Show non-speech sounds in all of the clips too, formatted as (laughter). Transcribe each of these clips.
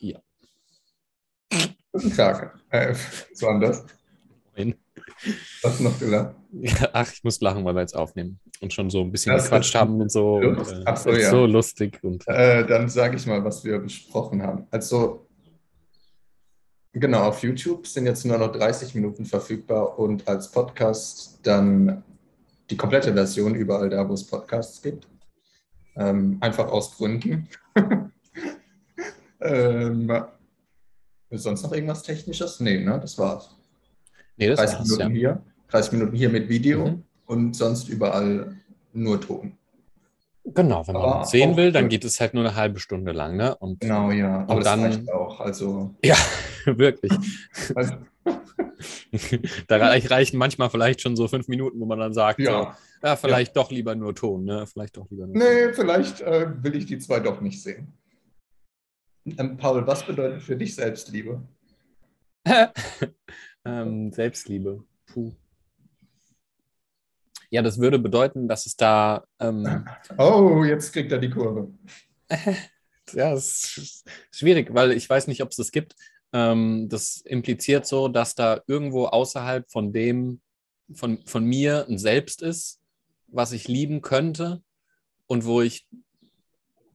Ja. Guten Tag. Äh, was war denn das? Moin. Hast du noch gelacht? Ja, ach, ich muss lachen, weil wir jetzt aufnehmen und schon so ein bisschen Das gequatscht haben und so. Und, äh, so, ja. so lustig. Und Äh, dann sage ich mal, was wir besprochen haben. Also, genau, auf YouTube sind jetzt nur noch 30 Minuten verfügbar und als Podcast dann die komplette Version überall da, wo es Podcasts gibt. Ähm, einfach aus Gründen. (laughs) ähm, sonst noch irgendwas Technisches? Nee, ne? Das war's. nee, das 30 war's, ja. Minuten hier, 30 Minuten hier mit Video Mhm. und sonst überall nur Ton. Genau, wenn man Aber uns sehen will, dann geht es halt nur eine halbe Stunde lang, ne? Und Genau, ja. Aber Und das dann- reicht auch. Also, (laughs) ja, wirklich. (laughs) also (laughs) Da reich- reichen manchmal vielleicht schon so fünf Minuten, wo man dann sagt, ja. so, ja, vielleicht doch lieber nur Ton, ne? Vielleicht doch lieber nur Nee, vielleicht äh, will ich die zwei doch nicht sehen. Ähm, Paul, was bedeutet für dich Selbstliebe? (laughs) Ähm, Selbstliebe. Puh. Ja, das würde bedeuten, dass es da ähm, (laughs) Oh, jetzt kriegt er die Kurve. (laughs) ja, es ist schwierig, weil ich weiß nicht, ob es das gibt. Ähm, das impliziert so, dass da irgendwo außerhalb von dem, von, von mir ein Selbst ist, was ich lieben könnte und wo ich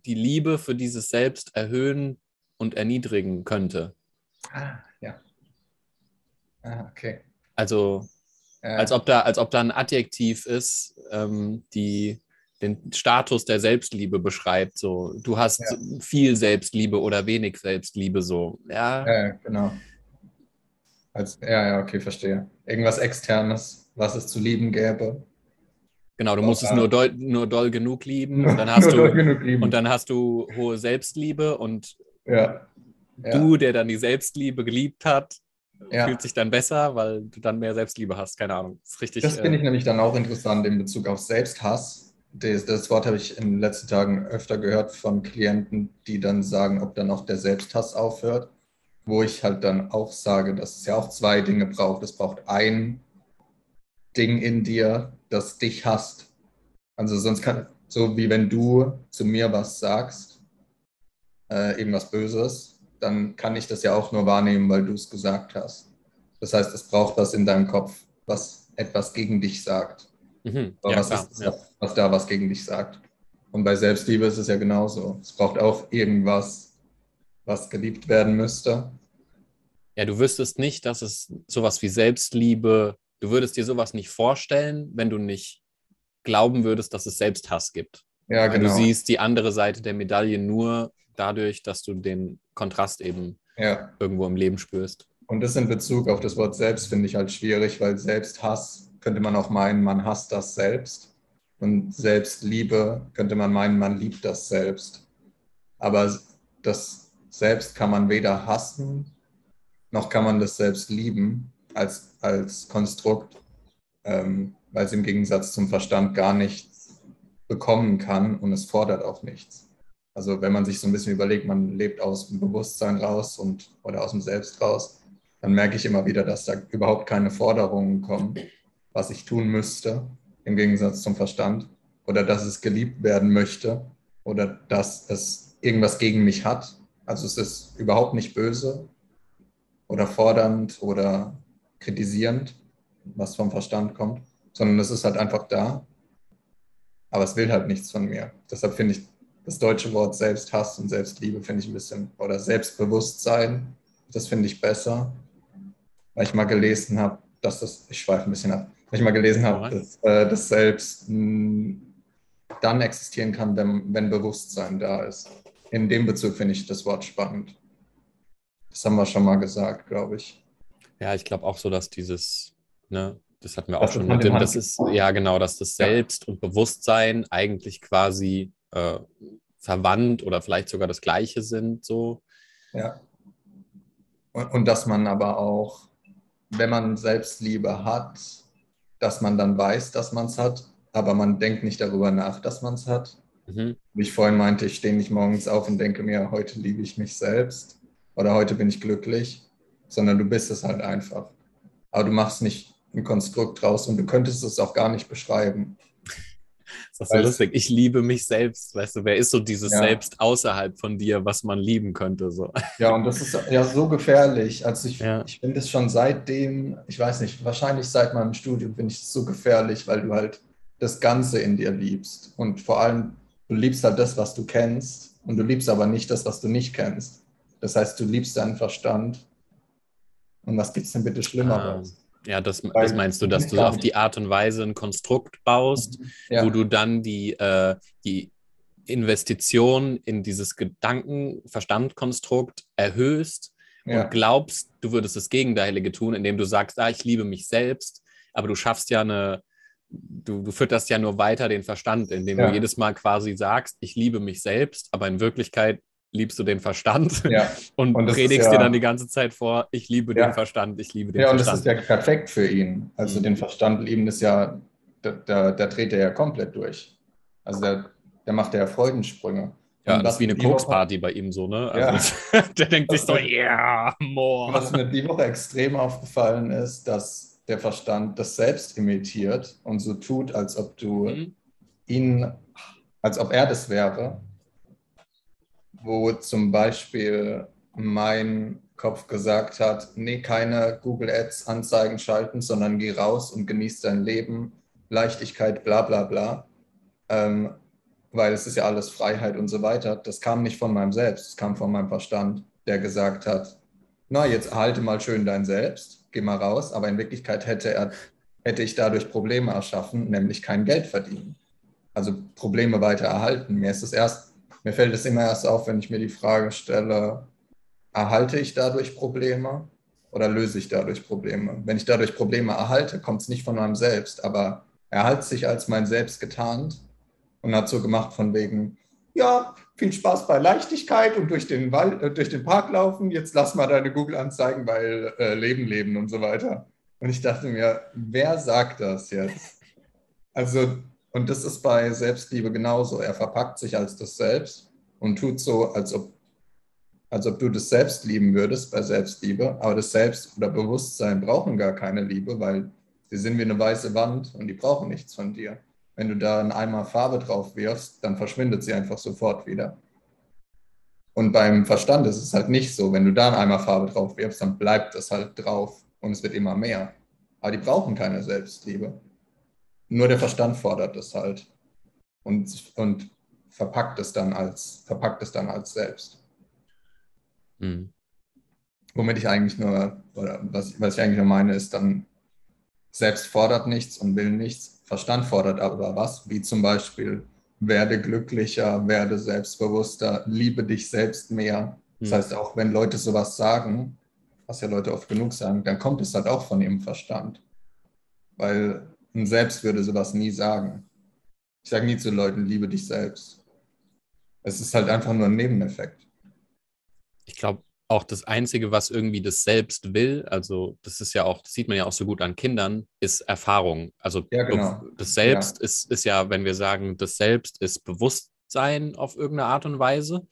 die Liebe für dieses Selbst erhöhen und erniedrigen könnte. Ah, ja. Ah, okay. Also Ja. als ob da, als ob da ein Adjektiv ist, ähm, die den Status der Selbstliebe beschreibt. So, du hast Ja. viel Selbstliebe oder wenig Selbstliebe. So, ja, Ja, genau. Als, ja, ja, okay, verstehe. Irgendwas Externes, was es zu lieben gäbe. genau. Du musst es nur doll, nur doll genug lieben (laughs) und dann hast du genug lieben. und dann hast du hohe Selbstliebe und ja. Ja. du, der dann die Selbstliebe geliebt hat, ja. fühlt sich dann besser, weil du dann mehr Selbstliebe hast. Keine Ahnung. Das ist richtig. Das äh, finde ich nämlich dann auch interessant in Bezug auf Selbsthass. Das, das Wort habe ich in den letzten Tagen öfter gehört von Klienten, die dann sagen, ob dann auch der Selbsthass aufhört. Wo ich halt dann auch sage, dass es ja auch zwei Dinge braucht. Es braucht ein Ding in dir, das dich hasst. Also sonst kann, so wie wenn du zu mir was sagst, äh, irgendwas Böses, dann kann ich das ja auch nur wahrnehmen, weil du es gesagt hast. Das heißt, es braucht was in deinem Kopf, was etwas gegen dich sagt. mhm. Ja, was klar. ist Ja. was da was gegen dich sagt? Und bei Selbstliebe ist es ja genauso. Es braucht auch irgendwas, was geliebt werden müsste. Ja, du wüsstest nicht, dass es sowas wie Selbstliebe, du würdest dir sowas nicht vorstellen, wenn du nicht glauben würdest, dass es Selbsthass gibt. Ja, Weil genau. du siehst die andere Seite der Medaille nur dadurch, dass du den Kontrast eben Ja. irgendwo im Leben spürst. Und das in Bezug auf das Wort selbst finde ich halt schwierig, weil Selbsthass könnte man auch meinen, man hasst das selbst. Und Selbstliebe könnte man meinen, man liebt das selbst. Aber das Selbst kann man weder hassen, noch kann man das selbst lieben als, als Konstrukt, ähm, weil es im Gegensatz zum Verstand gar nichts bekommen kann und es fordert auch nichts. Also wenn man sich so ein bisschen überlegt, man lebt aus dem Bewusstsein raus und oder aus dem Selbst raus, dann merke ich immer wieder, dass da überhaupt keine Forderungen kommen, was ich tun müsste, im Gegensatz zum Verstand, oder dass es geliebt werden möchte, oder dass es irgendwas gegen mich hat. Also es ist überhaupt nicht böse oder fordernd oder kritisierend, was vom Verstand kommt, sondern es ist halt einfach da, aber es will halt nichts von mir. Deshalb finde ich das deutsche Wort Selbsthass und Selbstliebe finde ich ein bisschen, oder Selbstbewusstsein, das finde ich besser, weil ich mal gelesen habe, dass das, ich schweife ein bisschen ab, weil ich mal gelesen habe, dass äh, das Selbst mh, dann existieren kann, wenn, wenn Bewusstsein da ist. In dem Bezug finde ich das Wort spannend. Das haben wir schon mal gesagt, glaube ich. Ja, ich glaube auch so, dass dieses, ne, das hatten wir auch Das schon mit dem, das ist, ja genau, dass das Ja. Selbst und Bewusstsein eigentlich quasi äh, verwandt oder vielleicht sogar das Gleiche sind, so. Ja. Und, und dass man aber auch, wenn man Selbstliebe hat, dass man dann weiß, dass man es hat, aber man denkt nicht darüber nach, dass man es hat. Mhm. Wie ich vorhin meinte, ich stehe nicht morgens auf und denke mir, heute liebe ich mich selbst oder heute bin ich glücklich, sondern du bist es halt einfach. Aber du machst nicht ein Konstrukt draus und du könntest es auch gar nicht beschreiben. Das ist so lustig. Ich liebe mich selbst. Weißt du, wer ist so dieses ja. Selbst außerhalb von dir, was man lieben könnte? So. Ja, und das ist ja so gefährlich. Also ich, ja. ich finde es schon seitdem, ich weiß nicht, wahrscheinlich seit meinem Studium finde ich es so gefährlich, weil du halt das Ganze in dir liebst. Und vor allem, du liebst halt das, was du kennst. Und du liebst aber nicht das, was du nicht kennst. Das heißt, du liebst deinen Verstand. Und was gibt es denn bitte Schlimmeres? Ah. Ja, das, das meinst du, dass du auf die Art und Weise ein Konstrukt baust, mhm. ja. wo du dann die, äh, die Investition in dieses Gedankenverstandkonstrukt erhöhst ja. und glaubst, du würdest das Gegenteilige tun, indem du sagst, ah, ich liebe mich selbst, aber du schaffst ja eine, du, du fütterst ja nur weiter den Verstand, indem ja. du jedes Mal quasi sagst, ich liebe mich selbst, aber in Wirklichkeit liebst du den Verstand ja. (laughs) und, und predigst ja, dir dann die ganze Zeit vor, ich liebe ja. den Verstand, ich liebe den Verstand. Ja, und das ist ja perfekt für ihn. Also mhm. den Verstand lieben ist ja, da, da, da, dreht er ja komplett durch. Also der, der macht ja Freudensprünge. Ja, das ist wie eine Koksparty bei ihm so, ne? Also ja. (laughs) der denkt sich so, ja, yeah, more. Was mir die Woche extrem aufgefallen ist, dass der Verstand das selbst imitiert und so tut, als ob du mhm. ihn, als ob er das wäre wo zum Beispiel mein Kopf gesagt hat, nee, keine Google Ads Anzeigen schalten, sondern geh raus und genieß dein Leben, Leichtigkeit, bla bla bla. Ähm, weil es ist ja alles Freiheit und so weiter. Das kam nicht von meinem Selbst, es kam von meinem Verstand, der gesagt hat, na, jetzt erhalte mal schön dein Selbst, geh mal raus, aber in Wirklichkeit hätte, er, hätte ich dadurch Probleme erschaffen, nämlich kein Geld verdienen. Also Probleme weiter erhalten. Mir ist es erst mir fällt es immer erst auf, wenn ich mir die Frage stelle, erhalte ich dadurch Probleme oder löse ich dadurch Probleme? Wenn ich dadurch Probleme erhalte, kommt es nicht von meinem Selbst, aber er hat sich als mein Selbst getarnt und hat so gemacht von wegen, ja, viel Spaß bei Leichtigkeit und durch den, Wald, äh, durch den Park laufen, jetzt lass mal deine Google-Anzeigen bei äh, Leben leben und so weiter. Und ich dachte mir, wer sagt das jetzt? Also und das ist bei Selbstliebe genauso. Er verpackt sich als das Selbst und tut so, als ob, als ob du das Selbst lieben würdest bei Selbstliebe. Aber das Selbst oder Bewusstsein brauchen gar keine Liebe, weil sie sind wie eine weiße Wand und die brauchen nichts von dir. Wenn du da einen Eimer Farbe drauf wirfst, dann verschwindet sie einfach sofort wieder. Und beim Verstand ist es halt nicht so. Wenn du da einen Eimer Farbe drauf wirfst, dann bleibt es halt drauf und es wird immer mehr. Aber die brauchen keine Selbstliebe. Nur der Verstand fordert es halt und, und verpackt es dann als, verpackt es dann als selbst. Mhm. Womit ich eigentlich nur, oder was, was ich eigentlich nur meine, ist dann, selbst fordert nichts und will nichts, Verstand fordert aber was, wie zum Beispiel, werde glücklicher, werde selbstbewusster, liebe dich selbst mehr. Das mhm. heißt, auch wenn Leute sowas sagen, was ja Leute oft genug sagen, dann kommt es halt auch von ihrem Verstand. Weil ein Selbst würde sowas nie sagen. Ich sage nie zu Leuten, liebe dich selbst. Es ist halt einfach nur ein Nebeneffekt. Ich glaube, auch das Einzige, was irgendwie das Selbst will, also das ist ja auch, das sieht man ja auch so gut an Kindern, ist Erfahrung. Also ja, genau. das Selbst ja. Ist, ist ja, wenn wir sagen, das Selbst ist Bewusstsein auf irgendeine Art und Weise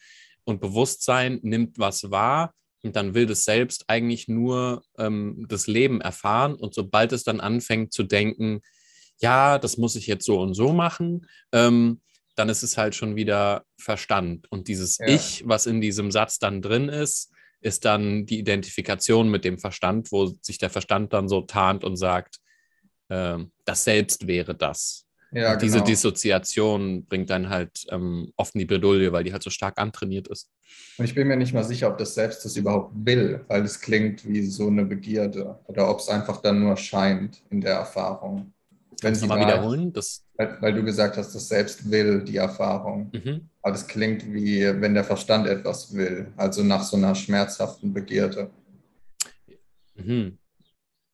und Bewusstsein nimmt was wahr und dann will das Selbst eigentlich nur ähm, das Leben erfahren. Und sobald es dann anfängt zu denken, ja, das muss ich jetzt so und so machen, ähm, dann ist es halt schon wieder Verstand. Und dieses ja. Ich, was in diesem Satz dann drin ist, ist dann die Identifikation mit dem Verstand, wo sich der Verstand dann so tarnt und sagt, äh, das Selbst wäre das. Ja, diese genau. Dissoziation bringt dann halt ähm, oft in die Bredouille, weil die halt so stark antrainiert ist. Und ich bin mir nicht mal sicher, ob das Selbst das überhaupt will, weil es klingt wie so eine Begierde oder ob es einfach dann nur scheint in der Erfahrung. Wenn Sie mal wiederholen? Das weil, weil, du gesagt hast, das Selbst will die Erfahrung. Mhm. Aber es klingt wie, wenn der Verstand etwas will, also nach so einer schmerzhaften Begierde. Mhm.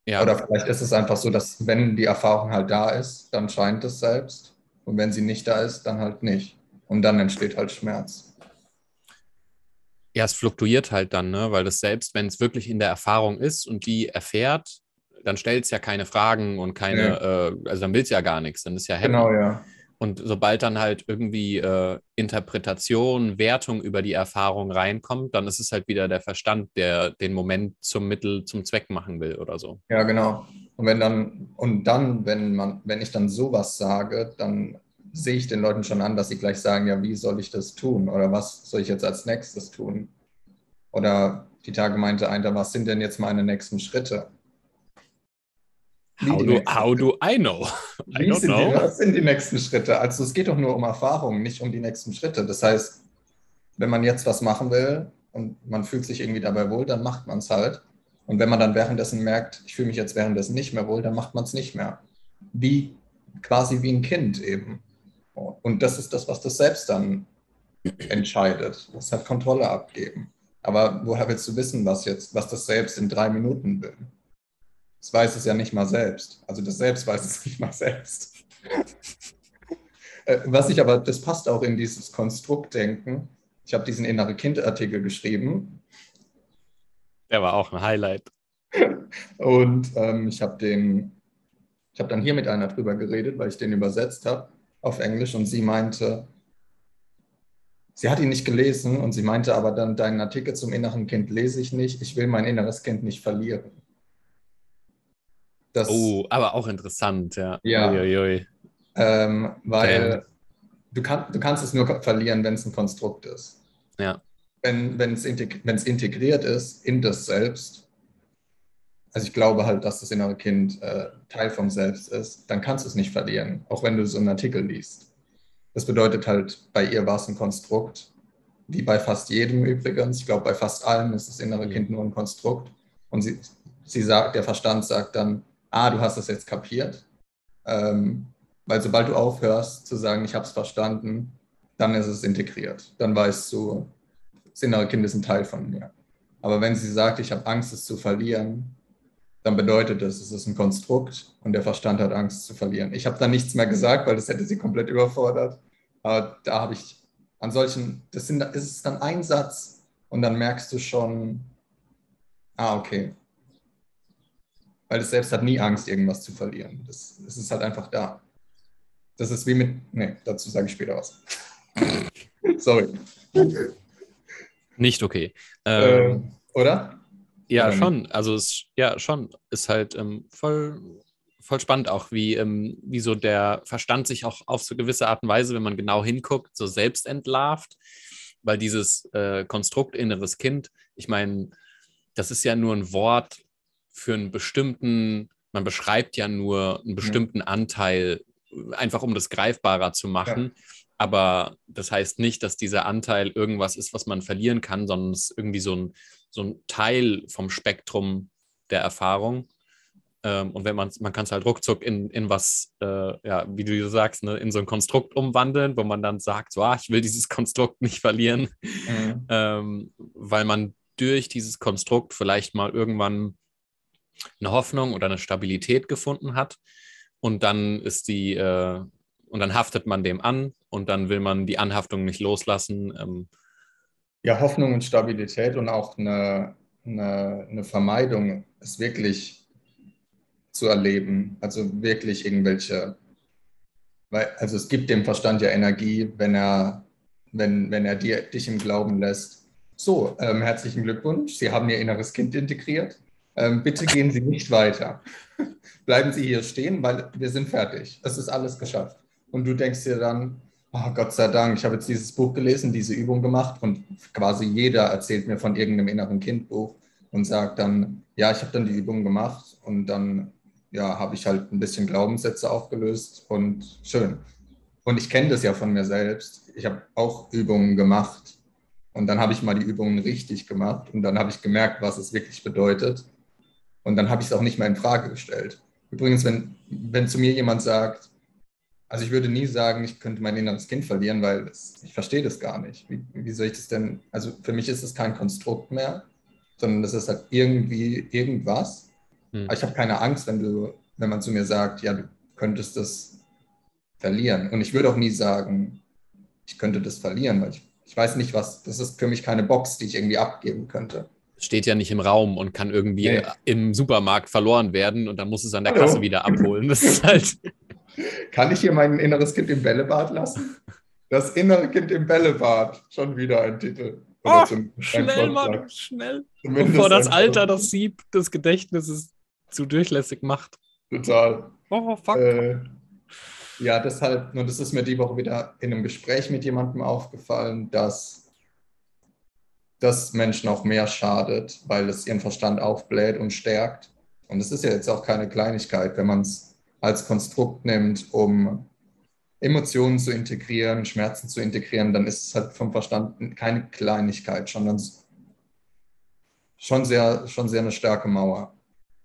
Ja. Oder vielleicht ist es einfach so, dass wenn die Erfahrung halt da ist, dann scheint es selbst. Und wenn sie nicht da ist, dann halt nicht. Und dann entsteht halt Schmerz. Ja, es fluktuiert halt dann, ne? weil das selbst, wenn es wirklich in der Erfahrung ist und die erfährt, dann stellt es ja keine Fragen und keine, ja. äh, also dann will es ja gar nichts, dann ist ja happy. Genau, ja. Und sobald dann halt irgendwie äh, Interpretation, Wertung über die Erfahrung reinkommt, dann ist es halt wieder der Verstand, der den Moment zum Mittel, zum Zweck machen will oder so. Ja, genau. Und wenn dann, und dann, wenn man, wenn ich dann sowas sage, dann sehe ich den Leuten schon an, dass sie gleich sagen, ja, wie soll ich das tun? Oder was soll ich jetzt als nächstes tun? Oder die Tage meinte einer, was sind denn jetzt meine nächsten Schritte? How do, how do I know? I don't know. Die, was sind die nächsten Schritte? Also es geht doch nur um Erfahrung, nicht um die nächsten Schritte. Das heißt, wenn man jetzt was machen will und man fühlt sich irgendwie dabei wohl, dann macht man es halt. Und wenn man dann währenddessen merkt, ich fühle mich jetzt währenddessen nicht mehr wohl, dann macht man es nicht mehr. Wie quasi wie ein Kind eben. Und das ist das, was das selbst dann entscheidet. Das hat Kontrolle abgeben. Aber woher willst du wissen, was jetzt, was das selbst in drei Minuten will? Das weiß es ja nicht mal selbst. Also das Selbst weiß es (laughs) nicht mal selbst. Äh, was ich aber, das passt auch in dieses Konstruktdenken. Ich habe diesen innere Kind-Artikel geschrieben. Der war auch ein Highlight. Und ähm, ich habe den, ich habe dann hier mit einer drüber geredet, weil ich den übersetzt habe auf Englisch und sie meinte, sie hat ihn nicht gelesen und sie meinte aber dann, deinen Artikel zum inneren Kind lese ich nicht, ich will mein inneres Kind nicht verlieren. Das, oh, aber auch interessant, ja. Ja. Uiuiui. Ähm, weil du, kann, du kannst es nur verlieren, wenn es ein Konstrukt ist. Ja. Wenn es integ integriert ist in das Selbst, also ich glaube halt, dass das innere Kind äh, Teil vom Selbst ist, dann kannst du es nicht verlieren, auch wenn du so einen Artikel liest. Das bedeutet halt, bei ihr war es ein Konstrukt, wie bei fast jedem übrigens. Ich glaube, bei fast allen ist das innere. Kind nur ein Konstrukt. Und sie, sie sagt, der Verstand sagt dann, ah, du hast das jetzt kapiert. Ähm, weil sobald du aufhörst zu sagen, ich habe es verstanden, dann ist es integriert. Dann weißt du, das innere Kind ist ein Teil von mir. Aber wenn sie sagt, ich habe Angst, es zu verlieren, dann bedeutet das, es ist ein Konstrukt und der Verstand hat Angst zu verlieren. Ich habe da nichts mehr gesagt, weil das hätte sie komplett überfordert. Aber da habe ich an solchen, das, sind, ist dann ein Satz und dann merkst du schon, ah, okay, weil es selbst hat nie Angst, irgendwas zu verlieren. Das, das ist halt einfach da. Das ist wie mit, nee, dazu sage ich später was. (laughs) Sorry. Nicht okay. Ähm, äh, oder? Ja, oder schon. Nicht? Also es, ja, schon. Ist halt ähm, voll, voll spannend auch, wie, ähm, wie so der Verstand sich auch auf so gewisse Art und Weise, wenn man genau hinguckt, so selbst entlarvt. Weil dieses äh, Konstrukt inneres Kind, ich meine, das ist ja nur ein Wort, für einen bestimmten, man beschreibt ja nur einen bestimmten Anteil, einfach um das greifbarer zu machen. Ja. Aber das heißt nicht, dass dieser Anteil irgendwas ist, was man verlieren kann, sondern es ist irgendwie so ein, so ein Teil vom Spektrum der Erfahrung. Ähm, und wenn man man kann es halt ruckzuck in, in was, äh, ja, wie du sagst, ne, in so ein Konstrukt umwandeln, wo man dann sagt, so, ah, ich will dieses (laughs) Konstrukt nicht verlieren, mhm. ähm, weil man durch dieses Konstrukt vielleicht mal irgendwann eine Hoffnung oder eine Stabilität gefunden hat. Und dann ist die, äh, und dann haftet man dem an und dann will man die Anhaftung nicht loslassen. Ähm. Ja, Hoffnung und Stabilität und auch eine, eine, eine Vermeidung ist wirklich zu erleben. Also wirklich irgendwelche, weil, also es gibt dem Verstand ja Energie, wenn er, wenn, wenn er dir, dich im Glauben lässt. So, ähm, herzlichen Glückwunsch, Sie haben Ihr inneres Kind integriert. Ähm, bitte gehen Sie nicht weiter. Bleiben Sie hier stehen, weil wir sind fertig. Es ist alles geschafft. Und du denkst dir dann, oh Gott sei Dank, ich habe jetzt dieses Buch gelesen, diese Übung gemacht und quasi jeder erzählt mir von irgendeinem inneren Kindbuch und sagt dann, ja, ich habe dann die Übung gemacht und dann ja, habe ich halt ein bisschen Glaubenssätze aufgelöst und schön. Und ich kenne das ja von mir selbst. Ich habe auch Übungen gemacht und dann habe ich mal die Übungen richtig gemacht und dann habe ich gemerkt, was es wirklich bedeutet. Und dann habe ich es auch nicht mehr in Frage gestellt. Übrigens, wenn, wenn zu mir jemand sagt, also ich würde nie sagen, ich könnte mein inneres Kind verlieren, weil das, ich verstehe das gar nicht. Wie, wie soll ich das denn? Also für mich ist es kein Konstrukt mehr, sondern das ist halt irgendwie irgendwas. Hm. Aber ich habe keine Angst, wenn du, wenn man zu mir sagt, ja, du könntest das verlieren. Und ich würde auch nie sagen, ich könnte das verlieren, weil ich, ich weiß nicht, was, das ist für mich keine Box, die ich irgendwie abgeben könnte steht ja nicht im Raum und kann irgendwie nee. im Supermarkt verloren werden und dann muss es an der Kasse wieder abholen. Das ist halt. (laughs) Kann ich hier mein inneres Kind im Bällebad lassen? Das innere Kind im Bällebad. Schon wieder ein Titel. Oh, zum, schnell, Mann, schnell. Zumindest Bevor das Alter das Sieb des Gedächtnisses zu durchlässig macht. Total. Oh, fuck. Äh, Ja, deshalb, nur das ist mir die Woche wieder in einem Gespräch mit jemandem aufgefallen, dass das Menschen auch mehr schadet, weil es ihren Verstand aufbläht und stärkt. Und es ist ja jetzt auch keine Kleinigkeit, wenn man es als Konstrukt nimmt, um Emotionen zu integrieren, Schmerzen zu integrieren, dann ist es halt vom Verstand keine Kleinigkeit, sondern schon sehr, schon sehr eine starke Mauer.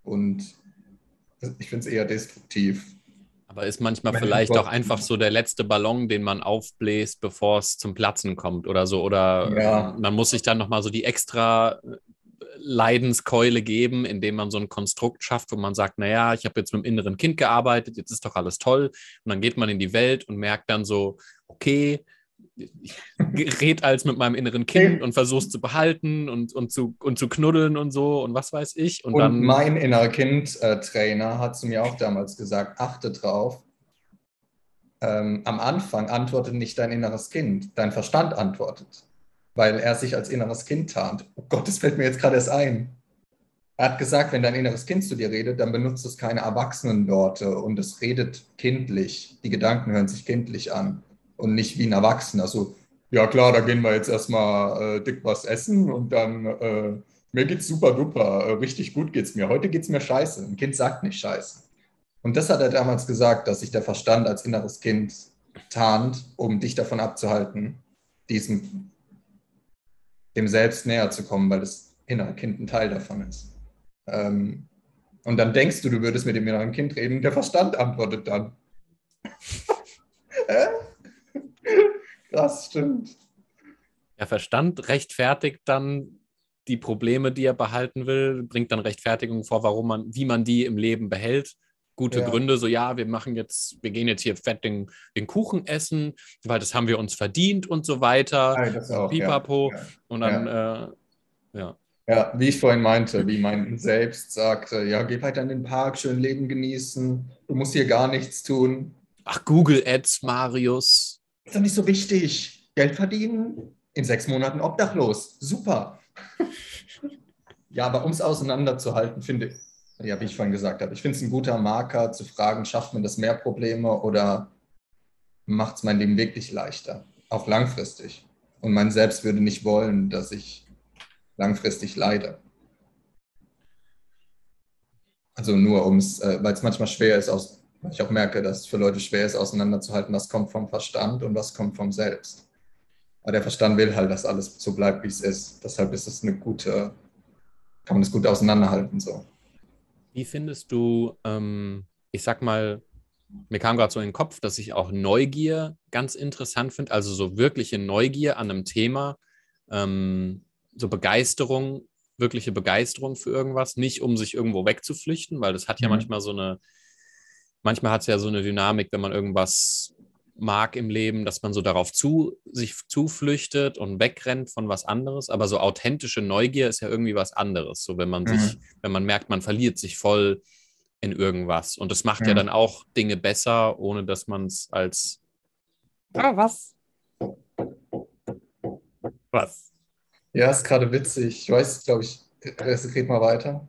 Und ich finde es eher destruktiv. Aber ist manchmal vielleicht auch einfach so der letzte Ballon, den man aufbläst, bevor es zum Platzen kommt oder so. Oder ja. man muss sich dann nochmal so die extra Leidenskeule geben, indem man so ein Konstrukt schafft, wo man sagt, naja, ich habe jetzt mit dem inneren Kind gearbeitet, jetzt ist doch alles toll. Und dann geht man in die Welt und merkt dann so, okay, ich rede als mit meinem inneren Kind und versuche es zu behalten und, und, zu, und zu knuddeln und so und was weiß ich. Und, und dann, mein innerer Kind-Trainer hat zu mir auch damals gesagt, achte drauf, ähm, am Anfang antwortet nicht dein inneres Kind, dein Verstand antwortet, weil er sich als inneres Kind tarnt. Oh Gott, das fällt mir jetzt gerade erst ein. Er hat gesagt, wenn dein inneres Kind zu dir redet, dann benutzt es keine Erwachsenenworte und es redet kindlich. Die Gedanken hören sich kindlich an und nicht wie ein Erwachsener. Also, ja klar, da gehen wir jetzt erstmal äh, dick was essen und dann, äh, mir geht's super duper, äh, richtig gut geht's mir. Heute geht's mir scheiße. Ein Kind sagt nicht scheiße. Und das hat er damals gesagt, dass sich der Verstand als inneres Kind tarnt, um dich davon abzuhalten, diesem, dem Selbst näher zu kommen, weil das innere Kind ein Teil davon ist. Ähm, und dann denkst du, du würdest mit dem inneren Kind reden, der Verstand antwortet dann. (laughs) Das stimmt. Der Verstand rechtfertigt dann die Probleme, die er behalten will, bringt dann Rechtfertigung vor, warum man, wie man die im Leben behält. Gute ja. Gründe, so ja, wir machen jetzt, wir gehen jetzt hier fett den, den Kuchen essen, weil das haben wir uns verdient und so weiter. Ja, das auch, Pipapo. Ja. Und dann, ja. Äh, ja. Ja, wie ich vorhin meinte, wie mein Selbst sagte, ja, geh weiter in den Park, schön Leben genießen, du musst hier gar nichts tun. Ach, Google Ads, Marius. Ist doch nicht so wichtig. Geld verdienen, in sechs Monaten obdachlos. Super. ja, aber um es auseinanderzuhalten, finde ich, ja, wie ich vorhin gesagt habe, ich finde es ein guter Marker zu fragen, schafft man das mehr Probleme oder macht es mein Leben wirklich leichter, auch langfristig. Und mein Selbst würde nicht wollen, dass ich langfristig leide. Also nur ums, äh, weil es manchmal schwer ist, aus ich auch merke, dass es für Leute schwer ist, auseinanderzuhalten, was kommt vom Verstand und was kommt vom Selbst. Aber der Verstand will halt, dass alles so bleibt, wie es ist. Deshalb ist es eine gute, kann man es gut auseinanderhalten. So. Wie findest du, ähm, ich sag mal, mir kam gerade so in den Kopf, dass ich auch Neugier ganz interessant finde, also so wirkliche Neugier an einem Thema, ähm, so Begeisterung, wirkliche Begeisterung für irgendwas, nicht um sich irgendwo wegzuflüchten, weil das hat ja mhm. manchmal so eine, manchmal hat es ja so eine Dynamik, wenn man irgendwas mag im Leben, dass man so darauf zu, sich zuflüchtet und wegrennt von was anderes. Aber so authentische Neugier ist ja irgendwie was anderes. So wenn man mhm. sich, wenn man merkt, man verliert sich voll in irgendwas. Und das macht mhm. ja dann auch Dinge besser, ohne dass man es als. Ah, was? Was? Ja, ist gerade witzig. Ich weiß, glaube ich, red mal weiter.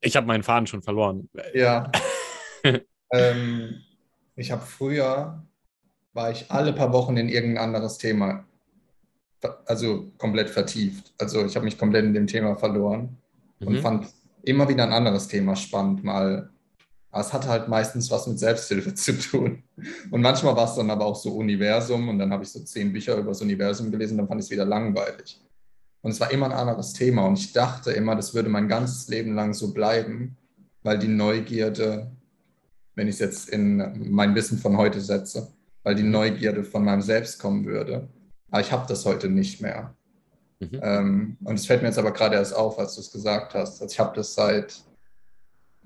Ich habe meinen Faden schon verloren. Ja. (laughs) Ähm, ich habe früher, war ich alle paar Wochen in irgendein anderes Thema, also komplett vertieft. Also ich habe mich komplett in dem Thema verloren mhm. und fand immer wieder ein anderes Thema spannend, mal es hat halt meistens was mit Selbsthilfe (laughs) zu tun. Und manchmal war es dann aber auch so Universum und dann habe ich so zehn Bücher über das Universum gelesen, dann fand ich es wieder langweilig. Und es war immer ein anderes Thema und ich dachte immer, das würde mein ganzes Leben lang so bleiben, weil die Neugierde wenn ich es jetzt in mein Wissen von heute setze, weil die Neugierde von meinem Selbst kommen würde. Aber ich habe das heute nicht mehr. Mhm. Ähm, und es fällt mir jetzt aber gerade erst auf, als du es gesagt hast. Also ich habe das seit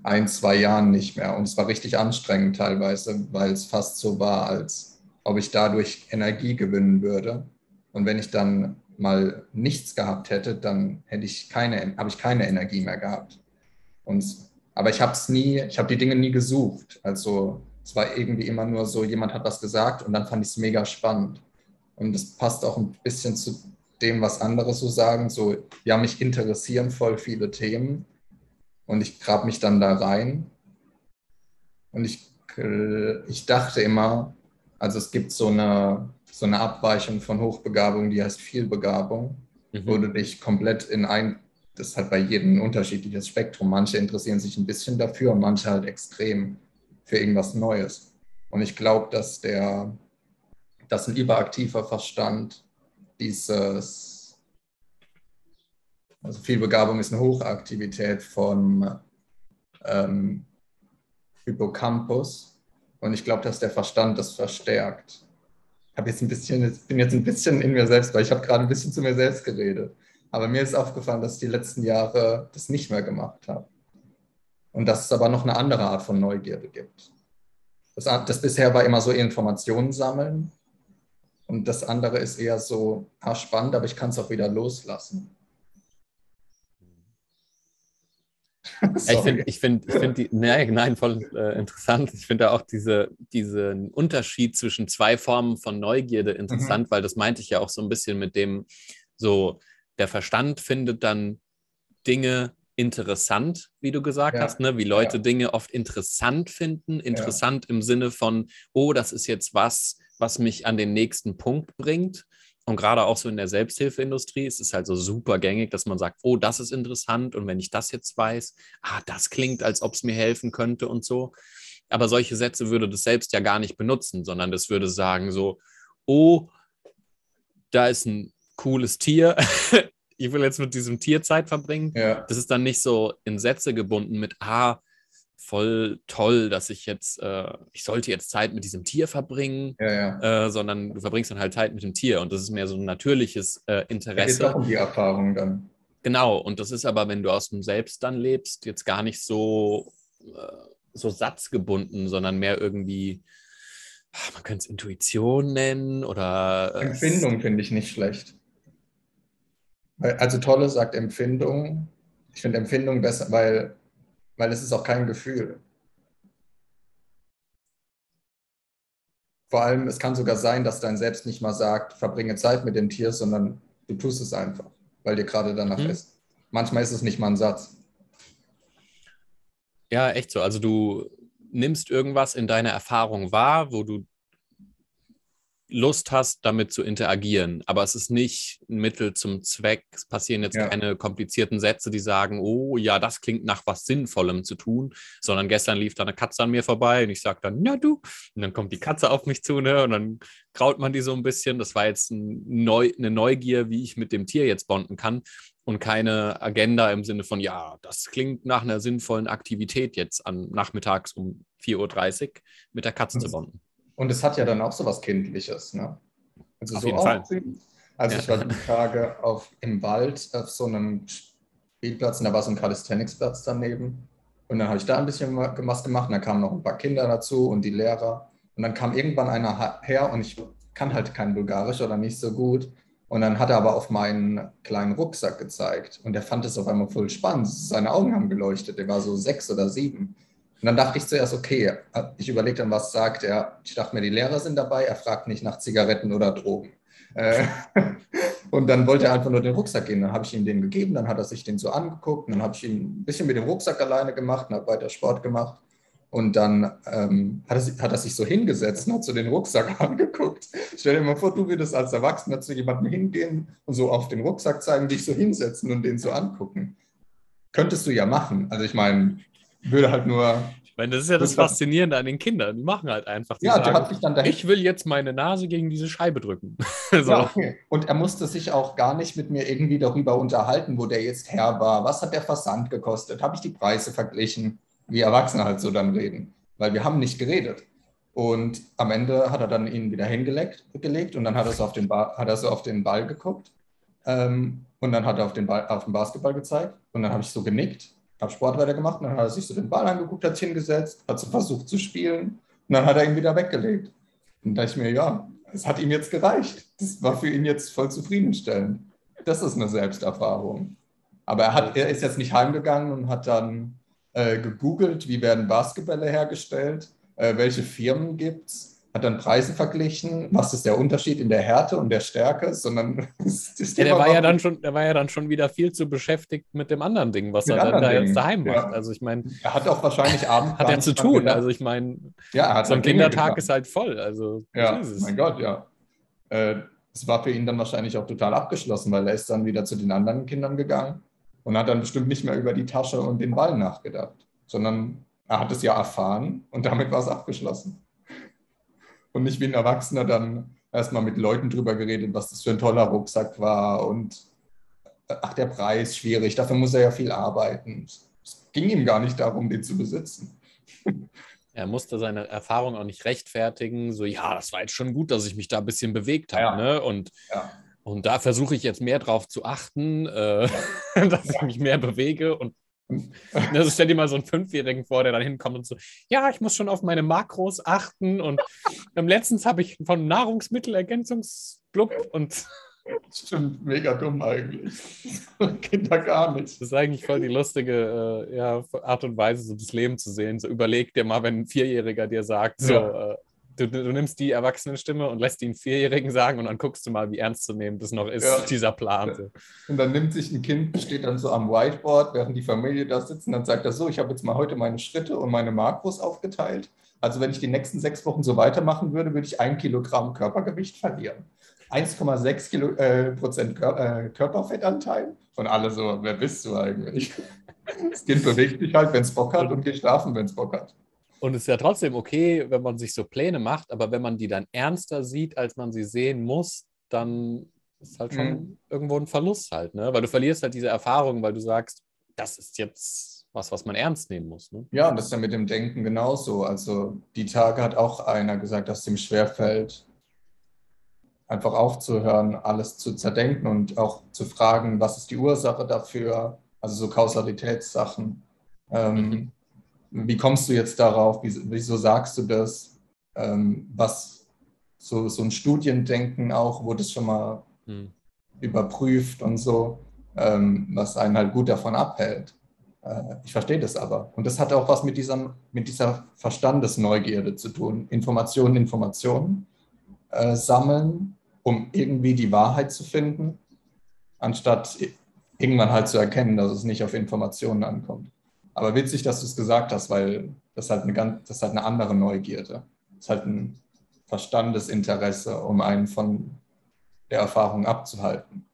ein, zwei Jahren nicht mehr. Und es war richtig anstrengend teilweise, weil es fast so war, als ob ich dadurch Energie gewinnen würde. Und wenn ich dann mal nichts gehabt hätte, dann hätte ich keine, habe ich keine Energie mehr gehabt. Und aber ich habe es nie, ich habe die Dinge nie gesucht. Also es war irgendwie immer nur so, jemand hat was gesagt und dann fand ich es mega spannend. Und das passt auch ein bisschen zu dem, was andere so sagen. So, ja, mich interessieren voll viele Themen und ich grab mich dann da rein. Und ich ich dachte immer, also es gibt so eine, so eine Abweichung von Hochbegabung, die heißt Vielbegabung, mhm. wo du dich komplett in ein, das hat bei jedem ein unterschiedliches Spektrum. Manche interessieren sich ein bisschen dafür und manche halt extrem für irgendwas Neues. Und ich glaube, dass der, dass ein überaktiver Verstand dieses, also Vielbegabung ist eine Hochaktivität von ähm, Hippocampus. Und ich glaube, dass der Verstand das verstärkt. Ich jetzt ein bisschen, bin jetzt ein bisschen in mir selbst, weil ich habe gerade ein bisschen zu mir selbst geredet. Aber mir ist aufgefallen, dass ich die letzten Jahre das nicht mehr gemacht habe. Und dass es aber noch eine andere Art von Neugierde gibt. Das, das bisher war immer so Informationen sammeln. Und das andere ist eher so, ah, spannend, aber ich kann es auch wieder loslassen. (laughs) ich finde, ich finde, ich find die, nein, nein, voll äh, interessant. Ich finde auch diese, diesen Unterschied zwischen zwei Formen von Neugierde interessant, mhm. weil das meinte ich ja auch so ein bisschen mit dem, so, der Verstand findet dann Dinge interessant, wie du gesagt ja. hast, ne? wie Leute ja. Dinge oft interessant finden. Interessant ja. im Sinne von, oh, das ist jetzt was, was mich an den nächsten Punkt bringt. Und gerade auch so in der Selbsthilfeindustrie ist es halt so super gängig, dass man sagt, oh, das ist interessant und wenn ich das jetzt weiß, ah, das klingt, als ob es mir helfen könnte und so. Aber solche Sätze würde das selbst ja gar nicht benutzen, sondern das würde sagen so, oh, da ist ein cooles Tier. (laughs) ich will jetzt mit diesem Tier Zeit verbringen. Ja. Das ist dann nicht so in Sätze gebunden mit, ah, voll toll, dass ich jetzt, äh, ich sollte jetzt Zeit mit diesem Tier verbringen, ja, ja. Äh, sondern du verbringst dann halt Zeit mit dem Tier und das ist mehr so ein natürliches äh, Interesse. Es geht doch um die Erfahrung dann. Genau, und das ist aber, wenn du aus dem Selbst dann lebst, jetzt gar nicht so, äh, so satzgebunden, sondern mehr irgendwie, ach, man könnte es Intuition nennen oder. Äh, Empfindung finde ich nicht schlecht. Also Tolle sagt Empfindung. Ich finde Empfindung besser, weil weil es ist auch kein Gefühl. Vor allem, es kann sogar sein, dass dein Selbst nicht mal sagt, verbringe Zeit mit dem Tier, sondern du tust es einfach, weil dir gerade danach mhm. ist. Manchmal ist es nicht mal ein Satz. Ja, echt so. Also du nimmst irgendwas in deiner Erfahrung wahr, wo du Lust hast, damit zu interagieren. Aber es ist nicht ein Mittel zum Zweck. Es passieren jetzt ja. keine komplizierten Sätze, die sagen, oh ja, das klingt nach was Sinnvollem zu tun, sondern gestern lief da eine Katze an mir vorbei und ich sage dann, na du, und dann kommt die Katze auf mich zu, ne? Und dann kraut man die so ein bisschen. Das war jetzt ein Neu eine Neugier, wie ich mit dem Tier jetzt bonden kann und keine Agenda im Sinne von, ja, das klingt nach einer sinnvollen Aktivität jetzt am Nachmittags um 4.30 Uhr mit der Katze zu bonden. Und es hat ja dann auch so was Kindliches. Ne? Also auf so jeden Fall. Also ja. ich war die Tage auf, im Wald auf so einem Spielplatz und da war so ein Calisthenics-Platz daneben. Und dann habe ich da ein bisschen was gemacht und dann kamen noch ein paar Kinder dazu und die Lehrer. Und dann kam irgendwann einer her und ich kann halt kein Bulgarisch oder nicht so gut. Und dann hat er aber auf meinen kleinen Rucksack gezeigt und der fand es auf einmal voll spannend. Seine Augen haben geleuchtet. Der war so sechs oder sieben. Und dann dachte ich zuerst, okay, ich überlege dann, was sagt er. Ich dachte mir, die Lehrer sind dabei, er fragt nicht nach Zigaretten oder Drogen. Äh, (laughs) und dann wollte er einfach nur den Rucksack gehen. Dann habe ich ihm den gegeben, dann hat er sich den so angeguckt. Dann habe ich ihn ein bisschen mit dem Rucksack alleine gemacht und habe weiter Sport gemacht. Und dann ähm, hat, er, hat, er, sich so hingesetzt und hat so den Rucksack (laughs) angeguckt. Stell dir mal vor, du würdest als Erwachsener zu jemandem hingehen und so auf den Rucksack zeigen, dich so hinsetzen und den so angucken. Könntest du ja machen. Also ich meine, würde halt nur. Ich meine, das ist ja das Faszinierende an den Kindern. Die machen halt einfach. Ja, sagen, der hat sich dann dahin. Ich will jetzt meine Nase gegen diese Scheibe drücken. (laughs) so. ja, okay. Und er musste sich auch gar nicht mit mir irgendwie darüber unterhalten, wo der jetzt her war. Was hat der Versand gekostet? Habe ich die Preise verglichen? Wie Erwachsene halt so dann reden. Weil wir haben nicht geredet. Und am Ende hat er dann ihn wieder hingelegt gelegt und dann hat er so auf den, ba hat er so auf den Ball geguckt. Ähm, und dann hat er auf den, Ball, auf den Basketball gezeigt. Und dann habe ich so genickt habe Sport weitergemacht, dann hat er sich so den Ball angeguckt, hat sich hingesetzt, hat so versucht zu spielen und dann hat er ihn wieder weggelegt. Und da dachte ich mir, ja, es hat ihm jetzt gereicht. Das war für ihn jetzt voll zufriedenstellend. Das ist eine Selbsterfahrung. Aber er, hat, er ist jetzt nicht heimgegangen und hat dann äh, gegoogelt, wie werden Basketbälle hergestellt, äh, welche Firmen gibt es, hat dann Preise verglichen, was ist der Unterschied in der Härte und der Stärke, sondern (laughs) ja, der war ja dann schon, der war ja dann schon wieder viel zu beschäftigt mit dem anderen Ding, was er dann da Dingen. jetzt daheim macht. Ja. Also ich meine, er hat auch wahrscheinlich abends hat er zu tun. Gedacht. Also ich meine, ja, so ein Kindertag ist halt voll. Also ja, mein Gott, ja. Äh, es war für ihn dann wahrscheinlich auch total abgeschlossen, weil er ist dann wieder zu den anderen Kindern gegangen und hat dann bestimmt nicht mehr über die Tasche und den Ball nachgedacht, sondern er hat es ja erfahren und damit war es abgeschlossen und nicht wie ein Erwachsener dann erstmal mit Leuten drüber geredet, was das für ein toller Rucksack war und ach, der Preis schwierig, dafür muss er ja viel arbeiten. Es ging ihm gar nicht darum, den zu besitzen. Er musste seine Erfahrung auch nicht rechtfertigen, so ja, das war jetzt schon gut, dass ich mich da ein bisschen bewegt habe. Ja. Ne? Und, ja. und da versuche ich jetzt mehr drauf zu achten, äh, (laughs) dass ich mich mehr bewege und also stell dir mal so einen Fünfjährigen vor, der dann hinkommt und so, ja, ich muss schon auf meine Makros achten und ähm, letztens habe ich von Nahrungsmittelergänzungsclub und Stimmt, mega dumm eigentlich. (laughs) Kinder gar nicht. Das ist eigentlich voll die lustige äh, ja, Art und Weise, so das Leben zu sehen. So überleg dir mal, wenn ein Vierjähriger dir sagt, so, ja. äh, du, du, nimmst die Erwachsenenstimme und lässt ihn Vierjährigen sagen und dann guckst du mal, wie ernst zu nehmen das noch ist, ja. dieser Plan. So. Und dann nimmt sich ein Kind, steht dann so am Whiteboard, während die Familie da sitzt, und dann sagt er so, ich habe jetzt mal heute meine Schritte und meine Makros aufgeteilt. Also wenn ich die nächsten sechs Wochen so weitermachen würde, würde ich ein Kilogramm Körpergewicht verlieren. 1,6 Kilo, äh, Prozent Kör äh, Körperfettanteil. Und alle so, wer bist du eigentlich? (laughs) Das Kind bewegt sich halt, wenn es Bock hat und geht schlafen, wenn es Bock hat. Und es ist ja trotzdem okay, wenn man sich so Pläne macht, aber wenn man die dann ernster sieht, als man sie sehen muss, dann ist halt schon mhm. irgendwo ein Verlust halt, ne? Weil du verlierst halt diese Erfahrung, weil du sagst, das ist jetzt was, was man ernst nehmen muss. Ne? Ja, und das ist ja mit dem Denken genauso. Also die Tage hat auch einer gesagt, dass es ihm schwerfällt, einfach aufzuhören, alles zu zerdenken und auch zu fragen, was ist die Ursache dafür, also so Kausalitätssachen. Ähm, mhm wie kommst du jetzt darauf? Wieso sagst du das? Ähm, was so, so ein Studiendenken auch, wurde es schon mal hm. überprüft und so, ähm, was einen halt gut davon abhält. Äh, ich verstehe das aber. Und das hat auch was mit, diesem, mit dieser Verstandesneugierde zu tun. Informationen, Informationen äh, sammeln, um irgendwie die Wahrheit zu finden, anstatt irgendwann halt zu erkennen, dass es nicht auf Informationen ankommt. Aber witzig, dass du es gesagt hast, weil das halt eine ganz, das halt eine andere Neugierde. Das ist halt ein Verstandesinteresse, um einen von der Erfahrung abzuhalten.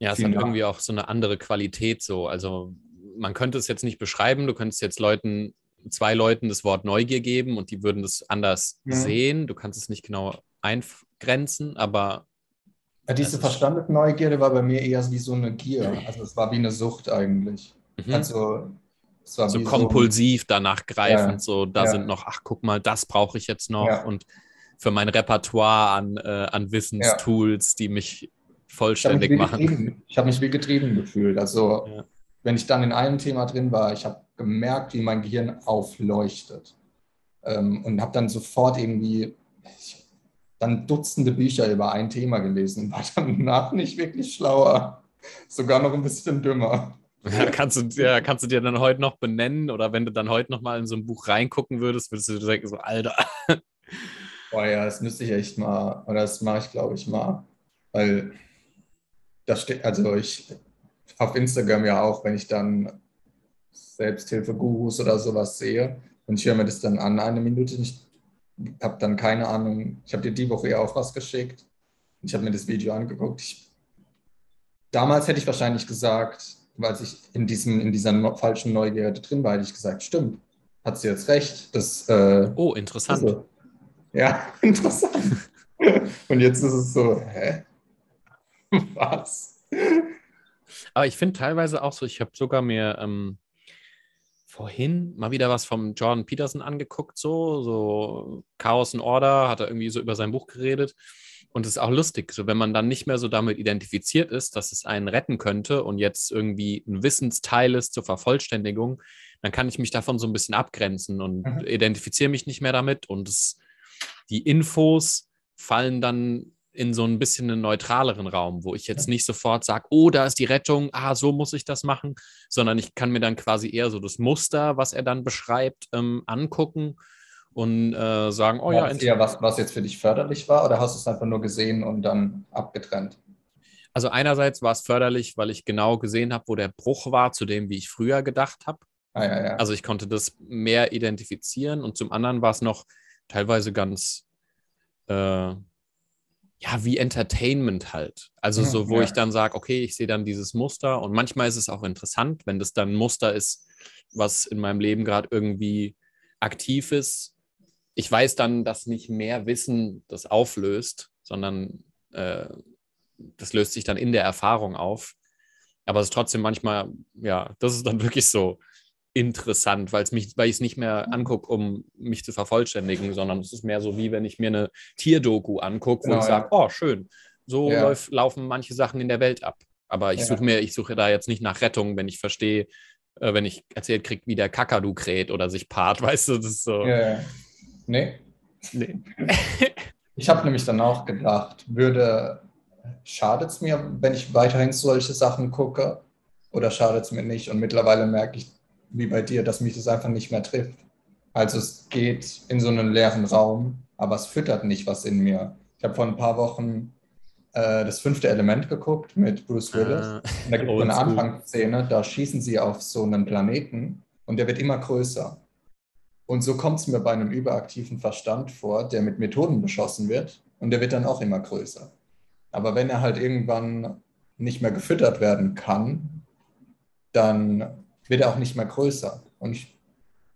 Ja, es Vielen hat Dank. irgendwie auch so eine andere Qualität so. Also man könnte es jetzt nicht beschreiben, du könntest jetzt Leuten, zwei Leuten das Wort Neugier geben und die würden das anders mhm. sehen. Du kannst es nicht genau eingrenzen, aber diese verstandene Neugierde war bei mir eher wie so eine Gier. Also es war wie eine Sucht eigentlich. Mhm. Also es war so kompulsiv so danach greifend, ja, so da ja. sind noch, ach guck mal, das brauche ich jetzt noch ja. und für mein Repertoire an, äh, an Wissenstools, die mich vollständig ich machen. Getrieben. Ich habe mich wie getrieben gefühlt. Also wenn ich dann in einem Thema drin war, ich habe gemerkt, wie mein Gehirn aufleuchtet ähm, und habe dann sofort irgendwie, ich dann Dutzende Bücher über ein Thema gelesen, war danach nicht wirklich schlauer, sogar noch ein bisschen dümmer. Ja, kannst, du, ja, kannst du dir dann heute noch benennen oder wenn du dann heute noch mal in so ein Buch reingucken würdest, würdest du denken, so, Alter. Boah, ja, das müsste ich echt mal, oder das mache ich, glaube ich, mal. Weil das steht, also ich auf Instagram ja auch, wenn ich dann Selbsthilfe-Gurus oder sowas sehe und ich höre mir das dann an, eine Minute, nicht habe dann keine Ahnung, ich habe dir die Woche ja auch was geschickt. Ich habe mir das Video angeguckt. Ich, damals hätte ich wahrscheinlich gesagt, weil ich in, diesem, in dieser falschen Neugierde drin war, hätte ich gesagt, stimmt, hat sie jetzt recht. Das, äh, oh, interessant. Also, ja, (laughs) interessant. Und jetzt ist es so, hä? (laughs) Was? Aber ich finde teilweise auch so, ich habe sogar mir ähm, vorhin mal wieder was vom Jordan Peterson angeguckt, so, so Chaos and Order, hat er irgendwie so über sein Buch geredet. Und es ist auch lustig, so wenn man dann nicht mehr so damit identifiziert ist, dass es einen retten könnte und jetzt irgendwie ein Wissensteil ist zur Vervollständigung, dann kann ich mich davon so ein bisschen abgrenzen und mhm. identifiziere mich nicht mehr damit. Und es, die Infos fallen dann in so ein bisschen einen neutraleren Raum, wo ich jetzt nicht sofort sage, oh, da ist die Rettung, ah, so muss ich das machen, sondern ich kann mir dann quasi eher so das Muster, was er dann beschreibt, ähm, angucken und äh, sagen, oh ja, das eher was, was jetzt für dich förderlich war oder hast du es einfach nur gesehen und dann abgetrennt? Also einerseits war es förderlich, weil ich genau gesehen habe, wo der Bruch war zu dem, wie ich früher gedacht habe. Ah, ja, ja. Also ich konnte das mehr identifizieren und zum anderen war es noch teilweise ganz, äh, ja, wie Entertainment halt. Also Mhm, so, wo ja. ich dann sage, okay, ich sehe dann dieses Muster und manchmal ist es auch interessant, wenn das dann ein Muster ist, was in meinem Leben gerade irgendwie aktiv ist. Ich weiß dann, dass nicht mehr Wissen das auflöst, sondern äh, das löst sich dann in der Erfahrung auf. Aber es ist trotzdem manchmal, ja, das ist dann (laughs) wirklich so interessant, weil es mich, weil ich es nicht mehr angucke, um mich zu vervollständigen, sondern es ist mehr so wie wenn ich mir eine Tierdoku angucke, wo Genau, ich ja. sage, oh schön, so Ja. läuf, laufen manche Sachen in der Welt ab. Aber ich Ja. suche mir, ich suche da jetzt nicht nach Rettung, wenn ich verstehe, äh, wenn ich erzählt kriege, wie der Kakadu kräht oder sich paart, (laughs) weißt du, das ist so. Ja. Nee, Nee. (laughs) ich habe nämlich dann auch gedacht, würde, schadet es mir, wenn ich weiterhin solche Sachen gucke oder schadet es mir nicht? Und mittlerweile merke ich, wie bei dir, dass mich das einfach nicht mehr trifft. Also es geht in so einen leeren Raum, aber es füttert nicht was in mir. Ich habe vor ein paar Wochen äh, das fünfte Element geguckt mit Bruce Willis. Ah, Und da gibt es so eine. Anfangsszene, da schießen sie auf so einen Planeten und der wird immer größer. Und so kommt es mir bei einem überaktiven Verstand vor, der mit Methoden beschossen wird und der wird dann auch immer größer. Aber wenn er halt irgendwann nicht mehr gefüttert werden kann, dann wird er auch nicht mehr größer. Und ich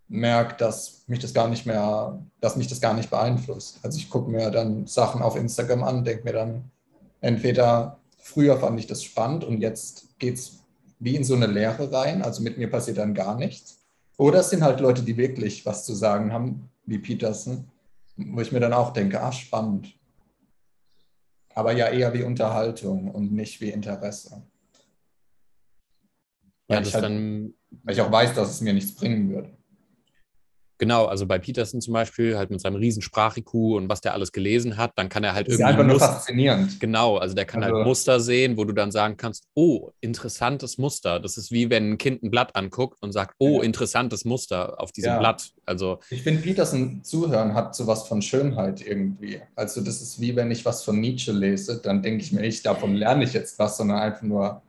merke, dass mich das gar nicht mehr, dass mich das gar nicht beeinflusst. Also ich gucke mir dann Sachen auf Instagram an, denke mir dann, entweder früher fand ich das spannend und jetzt geht es wie in so eine Leere rein, also mit mir passiert dann gar nichts. Oder es sind halt Leute, die wirklich was zu sagen haben, wie Peterson, wo ich mir dann auch denke, ah, spannend. Aber ja eher wie Unterhaltung und nicht wie Interesse. Ja, das halt, dann weil ich auch weiß, dass es mir nichts bringen würde. Genau, also bei Peterson zum Beispiel, halt mit seinem riesen Sprach-IQ und was der alles gelesen hat, dann kann er halt Das ist irgendwie einfach nur Muster, faszinierend. genau, also der kann Also- halt Muster sehen, wo du dann sagen kannst, oh, interessantes Muster. Das ist wie wenn ein Kind ein Blatt anguckt und sagt, oh, interessantes Muster auf diesem Ja. Blatt. Also Ich finde, Peterson zuhören hat sowas von Schönheit irgendwie. Also das ist wie wenn ich was von Nietzsche lese, dann denke ich mir nicht, davon lerne ich jetzt was, sondern einfach nur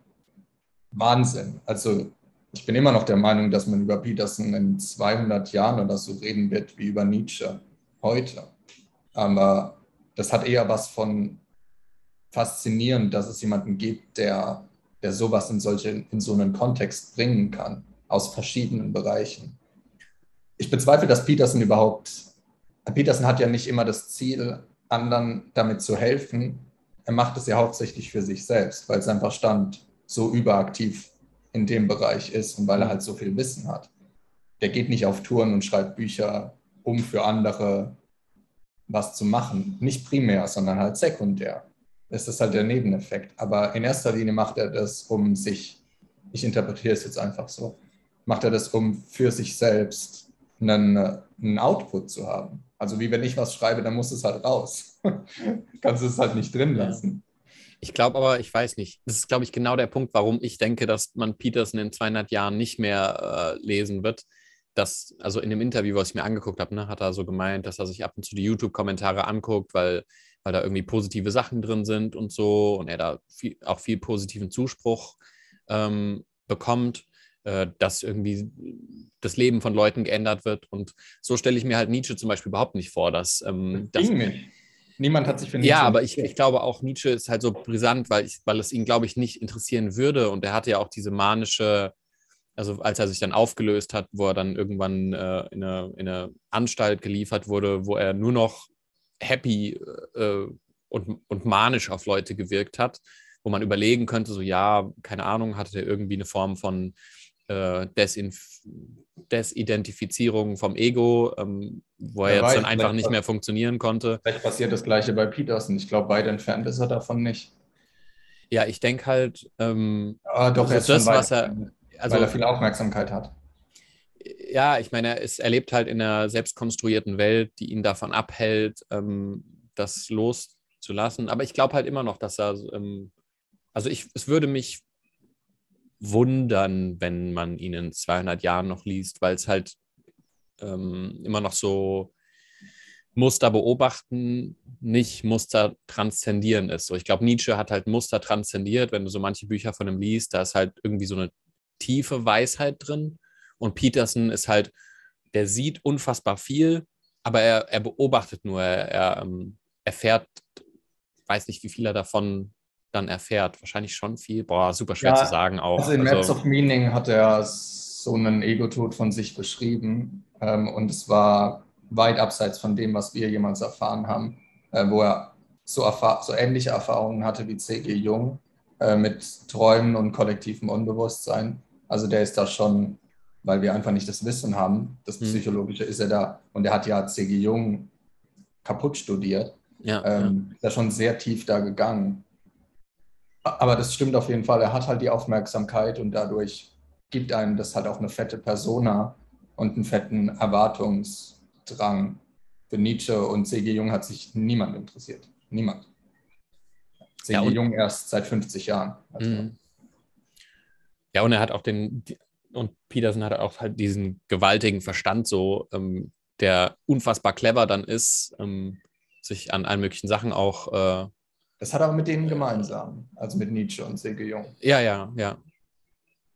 Wahnsinn. Also ich bin immer noch der Meinung, dass man über Peterson in 200 Jahren oder so reden wird wie über Nietzsche heute. Aber das hat eher was von faszinierend, dass es jemanden gibt, der, der sowas in, solche, in so einen Kontext bringen kann, aus verschiedenen Bereichen. Ich bezweifle, dass Peterson überhaupt, Peterson hat ja nicht immer das Ziel, anderen damit zu helfen. Er macht es ja hauptsächlich für sich selbst, weil sein Verstand so überaktiv in dem Bereich ist und weil er halt so viel Wissen hat. Der geht nicht auf Touren und schreibt Bücher, um für andere was zu machen. Nicht primär, sondern halt sekundär. Das ist halt der Nebeneffekt. Aber in erster Linie macht er das, um sich, ich interpretiere es jetzt einfach so, macht er das, um für sich selbst einen, einen Output zu haben. Also wie wenn ich was schreibe, dann muss es halt raus. (laughs) Kannst es halt nicht drin lassen. Ich glaube aber, ich weiß nicht, das ist, glaube ich, genau der Punkt, warum ich denke, dass man Peterson in 200 Jahren nicht mehr äh, lesen wird. Das, also in dem Interview, was ich mir angeguckt habe, ne, hat er so gemeint, dass er sich ab und zu die YouTube-Kommentare anguckt, weil, weil da irgendwie positive Sachen drin sind und so und er da viel, auch viel positiven Zuspruch ähm, bekommt, äh, dass irgendwie das Leben von Leuten geändert wird. Und so stelle ich mir halt Nietzsche zum Beispiel überhaupt nicht vor, dass, ähm, dass. Niemand hat sich für Nietzsche ja, aber ich, ich glaube auch, Nietzsche ist halt so brisant, weil, ich, weil es ihn, glaube ich, nicht interessieren würde. Und er hatte ja auch diese manische, also als er sich dann aufgelöst hat, wo er dann irgendwann äh, in, eine, in eine Anstalt geliefert wurde, wo er nur noch happy äh, und, und manisch auf Leute gewirkt hat, wo man überlegen könnte, so ja, keine Ahnung, hatte er irgendwie eine Form von äh, Desinf Desidentifizierung vom Ego, ähm, wo er Wer jetzt dann einfach nicht mehr funktionieren konnte. Vielleicht passiert das gleiche bei Peterson. Ich glaube, weit entfernt ist er davon nicht. Ja, ich denke halt, ähm, Ah, doch, das, weit was er- also weil er viel Aufmerksamkeit hat. ja, ich meine, er, ist, er lebt halt in einer selbstkonstruierten Welt, die ihn davon abhält, ähm, das loszulassen. Aber ich glaube halt immer noch, dass er, ähm, also ich, es würde mich wundern, wenn man ihn in 200 Jahren noch liest, weil es halt ähm, immer noch so Muster beobachten nicht Muster transzendieren ist. So, ich glaube, Nietzsche hat halt Muster transzendiert. Wenn du so manche Bücher von ihm liest, da ist halt irgendwie so eine tiefe Weisheit drin. Und Peterson ist halt, der sieht unfassbar viel, aber er, er beobachtet nur, er, er ähm, erfährt, weiß nicht, wie viel er davon dann erfährt. Wahrscheinlich schon viel. Boah, super schwer ja, zu sagen auch. Also in Maps also, of Meaning hat er so einen Ego-Tod von sich beschrieben. Ähm, und es war weit abseits von dem, was wir jemals erfahren haben, äh, wo er so, so, ähnliche Erfahrungen hatte wie C.G. Jung äh, mit Träumen und kollektivem Unbewusstsein. Also der ist da schon, weil wir einfach nicht das Wissen haben, das hm. Psychologische ist er da. Und er hat ja C.G. Jung kaputt studiert. Ja, ähm, ja. Ist ja schon sehr tief da gegangen. Aber das stimmt auf jeden Fall. Er hat halt die Aufmerksamkeit und dadurch gibt einem das halt auch eine fette Persona und einen fetten Erwartungsdrang. Für Nietzsche und C.G. Jung hat sich niemand interessiert. Niemand. C.G. Ja, Jung erst seit 50 Jahren. Also. Mhm. Ja, und er hat auch den, und Peterson hat auch halt diesen gewaltigen Verstand, so, ähm, der unfassbar clever dann ist, ähm, sich an allen möglichen Sachen auch. Äh, das hat er auch mit denen gemeinsam, also mit Nietzsche und C.G. Jung. Ja, ja, ja.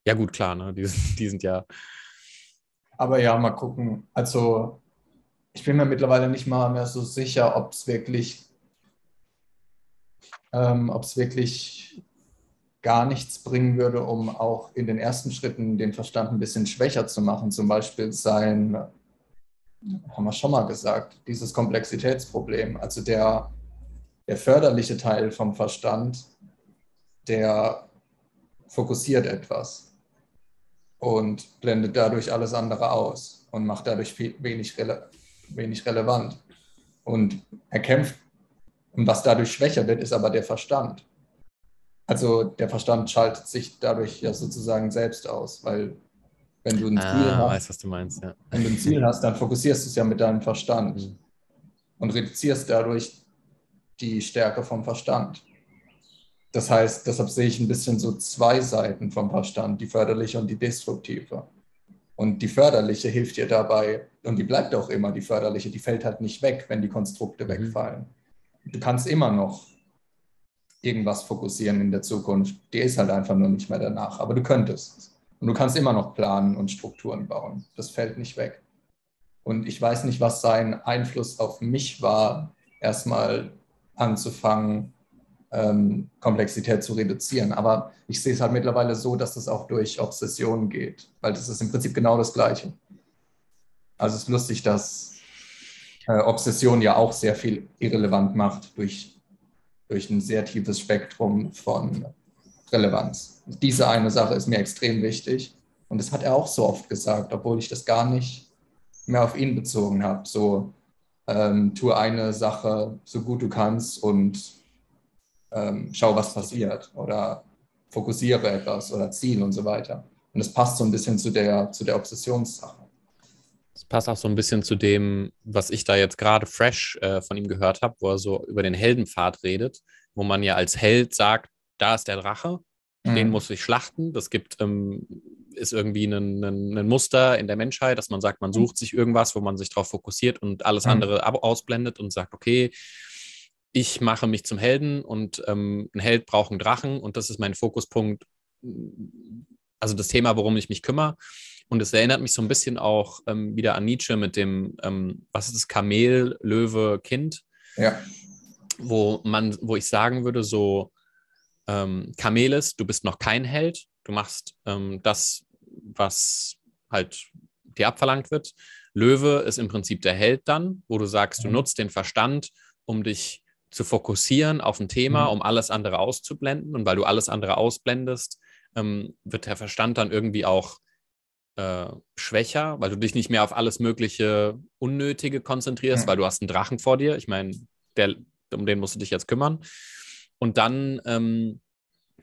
Ja, gut, klar, ne? die, die sind ja aber ja, mal gucken. Also ich bin mir mittlerweile nicht mal mehr so sicher, ob es wirklich, ähm, ob es wirklich gar nichts bringen würde, um auch in den ersten Schritten den Verstand ein bisschen schwächer zu machen. Zum Beispiel sein, haben wir schon mal gesagt, dieses Komplexitätsproblem. Also der, der förderliche Teil vom Verstand, der fokussiert etwas und blendet dadurch alles andere aus und macht dadurch wenig, rele wenig relevant. Und er kämpft, und was dadurch schwächer wird, ist aber der Verstand. Also der Verstand schaltet sich dadurch ja sozusagen selbst aus, weil wenn du ein ah, Ziel hast, weiß, was du meinst, ja. wenn du ein Ziel hast, dann fokussierst du es ja mit deinem Verstand mhm. und reduzierst dadurch die Stärke vom Verstand. Das heißt, deshalb sehe ich ein bisschen so zwei Seiten vom Verstand, die förderliche und die destruktive. Und die förderliche hilft dir dabei, und die bleibt auch immer die förderliche, die fällt halt nicht weg, wenn die Konstrukte mhm. wegfallen. Du kannst immer noch irgendwas fokussieren in der Zukunft. Die ist halt einfach nur nicht mehr danach, aber du könntest. Und du kannst immer noch planen und Strukturen bauen. Das fällt nicht weg. Und ich weiß nicht, was sein Einfluss auf mich war, erstmal anzufangen, ähm, Komplexität zu reduzieren. Aber ich sehe es halt mittlerweile so, dass das auch durch Obsession geht, weil das ist im Prinzip genau das Gleiche. Also es ist lustig, dass äh, Obsession ja auch sehr viel irrelevant macht durch, durch ein sehr tiefes Spektrum von Relevanz. Diese eine Sache ist mir extrem wichtig und das hat er auch so oft gesagt, obwohl ich das gar nicht mehr auf ihn bezogen habe. So, ähm, tue eine Sache so gut du kannst und ähm, schau, was passiert oder fokussiere etwas oder Ziel und so weiter. Und das passt so ein bisschen zu der, zu der Obsessionssache. Das passt auch so ein bisschen zu dem, was ich da jetzt gerade fresh äh, von ihm gehört habe, wo er so über den Heldenpfad redet, wo man ja als Held sagt, da ist der Drache, mhm. den muss ich schlachten. Das gibt, ähm, ist irgendwie ein, ein, ein, Muster in der Menschheit, dass man sagt, man sucht sich irgendwas, wo man sich darauf fokussiert und alles mhm. andere ausblendet und sagt, okay, ich mache mich zum Helden und ähm, ein Held braucht einen Drachen und das ist mein Fokuspunkt, also das Thema, worum ich mich kümmere. Und es erinnert mich so ein bisschen auch ähm, wieder an Nietzsche mit dem, ähm, was ist das, Kamel, Löwe, Kind. Ja. Wo man, wo ich sagen würde, so ähm, Kamel ist, du bist noch kein Held, du machst ähm, das, was halt dir abverlangt wird. Löwe ist im Prinzip der Held dann, wo du sagst, du nutzt den Verstand, um dich zu fokussieren auf ein Thema, mhm. um alles andere auszublenden. Und weil du alles andere ausblendest, ähm, wird der Verstand dann irgendwie auch äh, schwächer, weil du dich nicht mehr auf alles mögliche Unnötige konzentrierst, mhm. weil du hast einen Drachen vor dir. Ich meine, um den musst du dich jetzt kümmern. Und dann, ähm,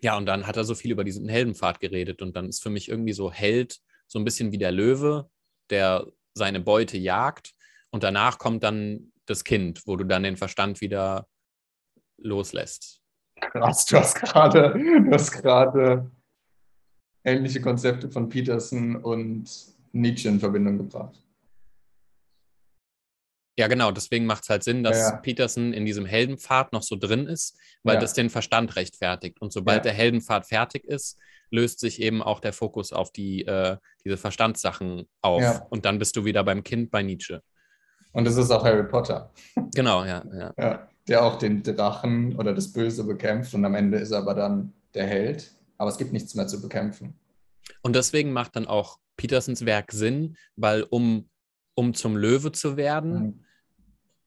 ja, und dann hat er so viel über diesen Heldenpfad geredet. Und dann ist für mich irgendwie so Held so ein bisschen wie der Löwe, der seine Beute jagt. Und danach kommt dann das Kind, wo du dann den Verstand wieder loslässt. Krass, du hast gerade, du hast gerade ähnliche Konzepte von Peterson und Nietzsche in Verbindung gebracht. Ja, genau, deswegen macht es halt Sinn, dass Ja. Peterson in diesem Heldenpfad noch so drin ist, weil Ja. das den Verstand rechtfertigt. Und sobald Ja. der Heldenpfad fertig ist, löst sich eben auch der Fokus auf die, äh, diese Verstandssachen auf. Und dann bist du wieder beim Kind bei Nietzsche. Und es ist auch Harry Potter, Genau, ja, ja. Der auch den Drachen oder das Böse bekämpft und am Ende ist er aber dann der Held. Aber es gibt nichts mehr zu bekämpfen. Und deswegen macht dann auch Petersens Werk Sinn, weil um, um zum Löwe zu werden, Mhm.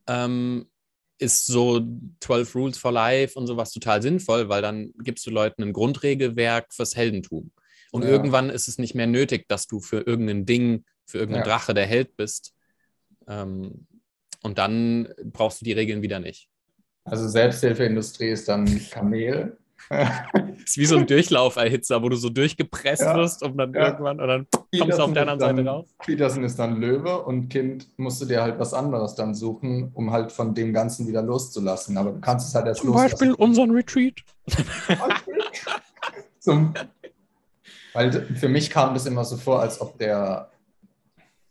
ähm, ist so 12 Rules for Life und sowas total sinnvoll, weil dann gibst du Leuten ein Grundregelwerk fürs Heldentum. Und Ja. irgendwann ist es nicht mehr nötig, dass du für irgendein Ding, für irgendeinen Ja. Drache der Held bist. Ähm, und dann brauchst du die Regeln wieder nicht. Also Selbsthilfeindustrie ist dann Kamel. (laughs) Ist wie so ein Durchlauferhitzer, wo du so durchgepresst Ja. wirst und dann Ja. irgendwann und dann kommst du auf der anderen Seite dann- raus. Peterson ist dann Löwe und Kind musst du dir halt was anderes dann suchen, um halt von dem Ganzen wieder loszulassen. Aber du kannst es halt erst Zum Beispiel unseren Retreat. (laughs) Zum, weil für mich kam das immer so vor, als ob der,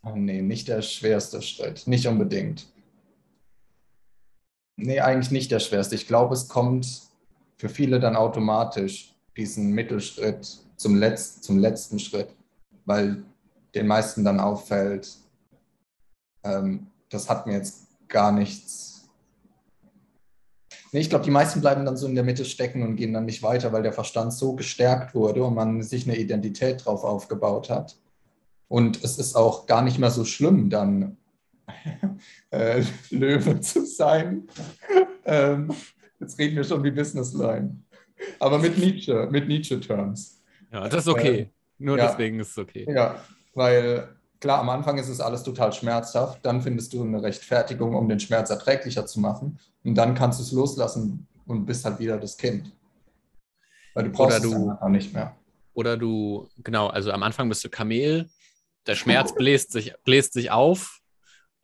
oh nee, nicht der schwerste Schritt, nicht unbedingt. Nee, eigentlich nicht der schwerste. Ich glaube, es kommt für viele dann automatisch diesen Mittelschritt zum, Letz-, zum letzten Schritt, weil den meisten dann auffällt, ähm, das hat mir jetzt gar nichts. Nee, ich glaube, die meisten bleiben dann so in der Mitte stecken und gehen dann nicht weiter, weil der Verstand so gestärkt wurde und man sich eine Identität drauf aufgebaut hat. Und es ist auch gar nicht mehr so schlimm, dann (laughs) äh, Löwe zu sein. ähm, jetzt reden wir schon wie Businessline. Aber mit Nietzsche, mit Nietzsche-Terms. Ja, das ist okay. Nur ja. deswegen ist es okay. Ja, weil klar, am Anfang ist es alles total schmerzhaft, dann findest du eine Rechtfertigung, um den Schmerz erträglicher zu machen und dann kannst du es loslassen und bist halt wieder das Kind. Weil du brauchst Oder es du- dann nicht mehr. Oder du, genau, also am Anfang bist du Kamel, der (laughs) Schmerz bläst sich, bläst sich auf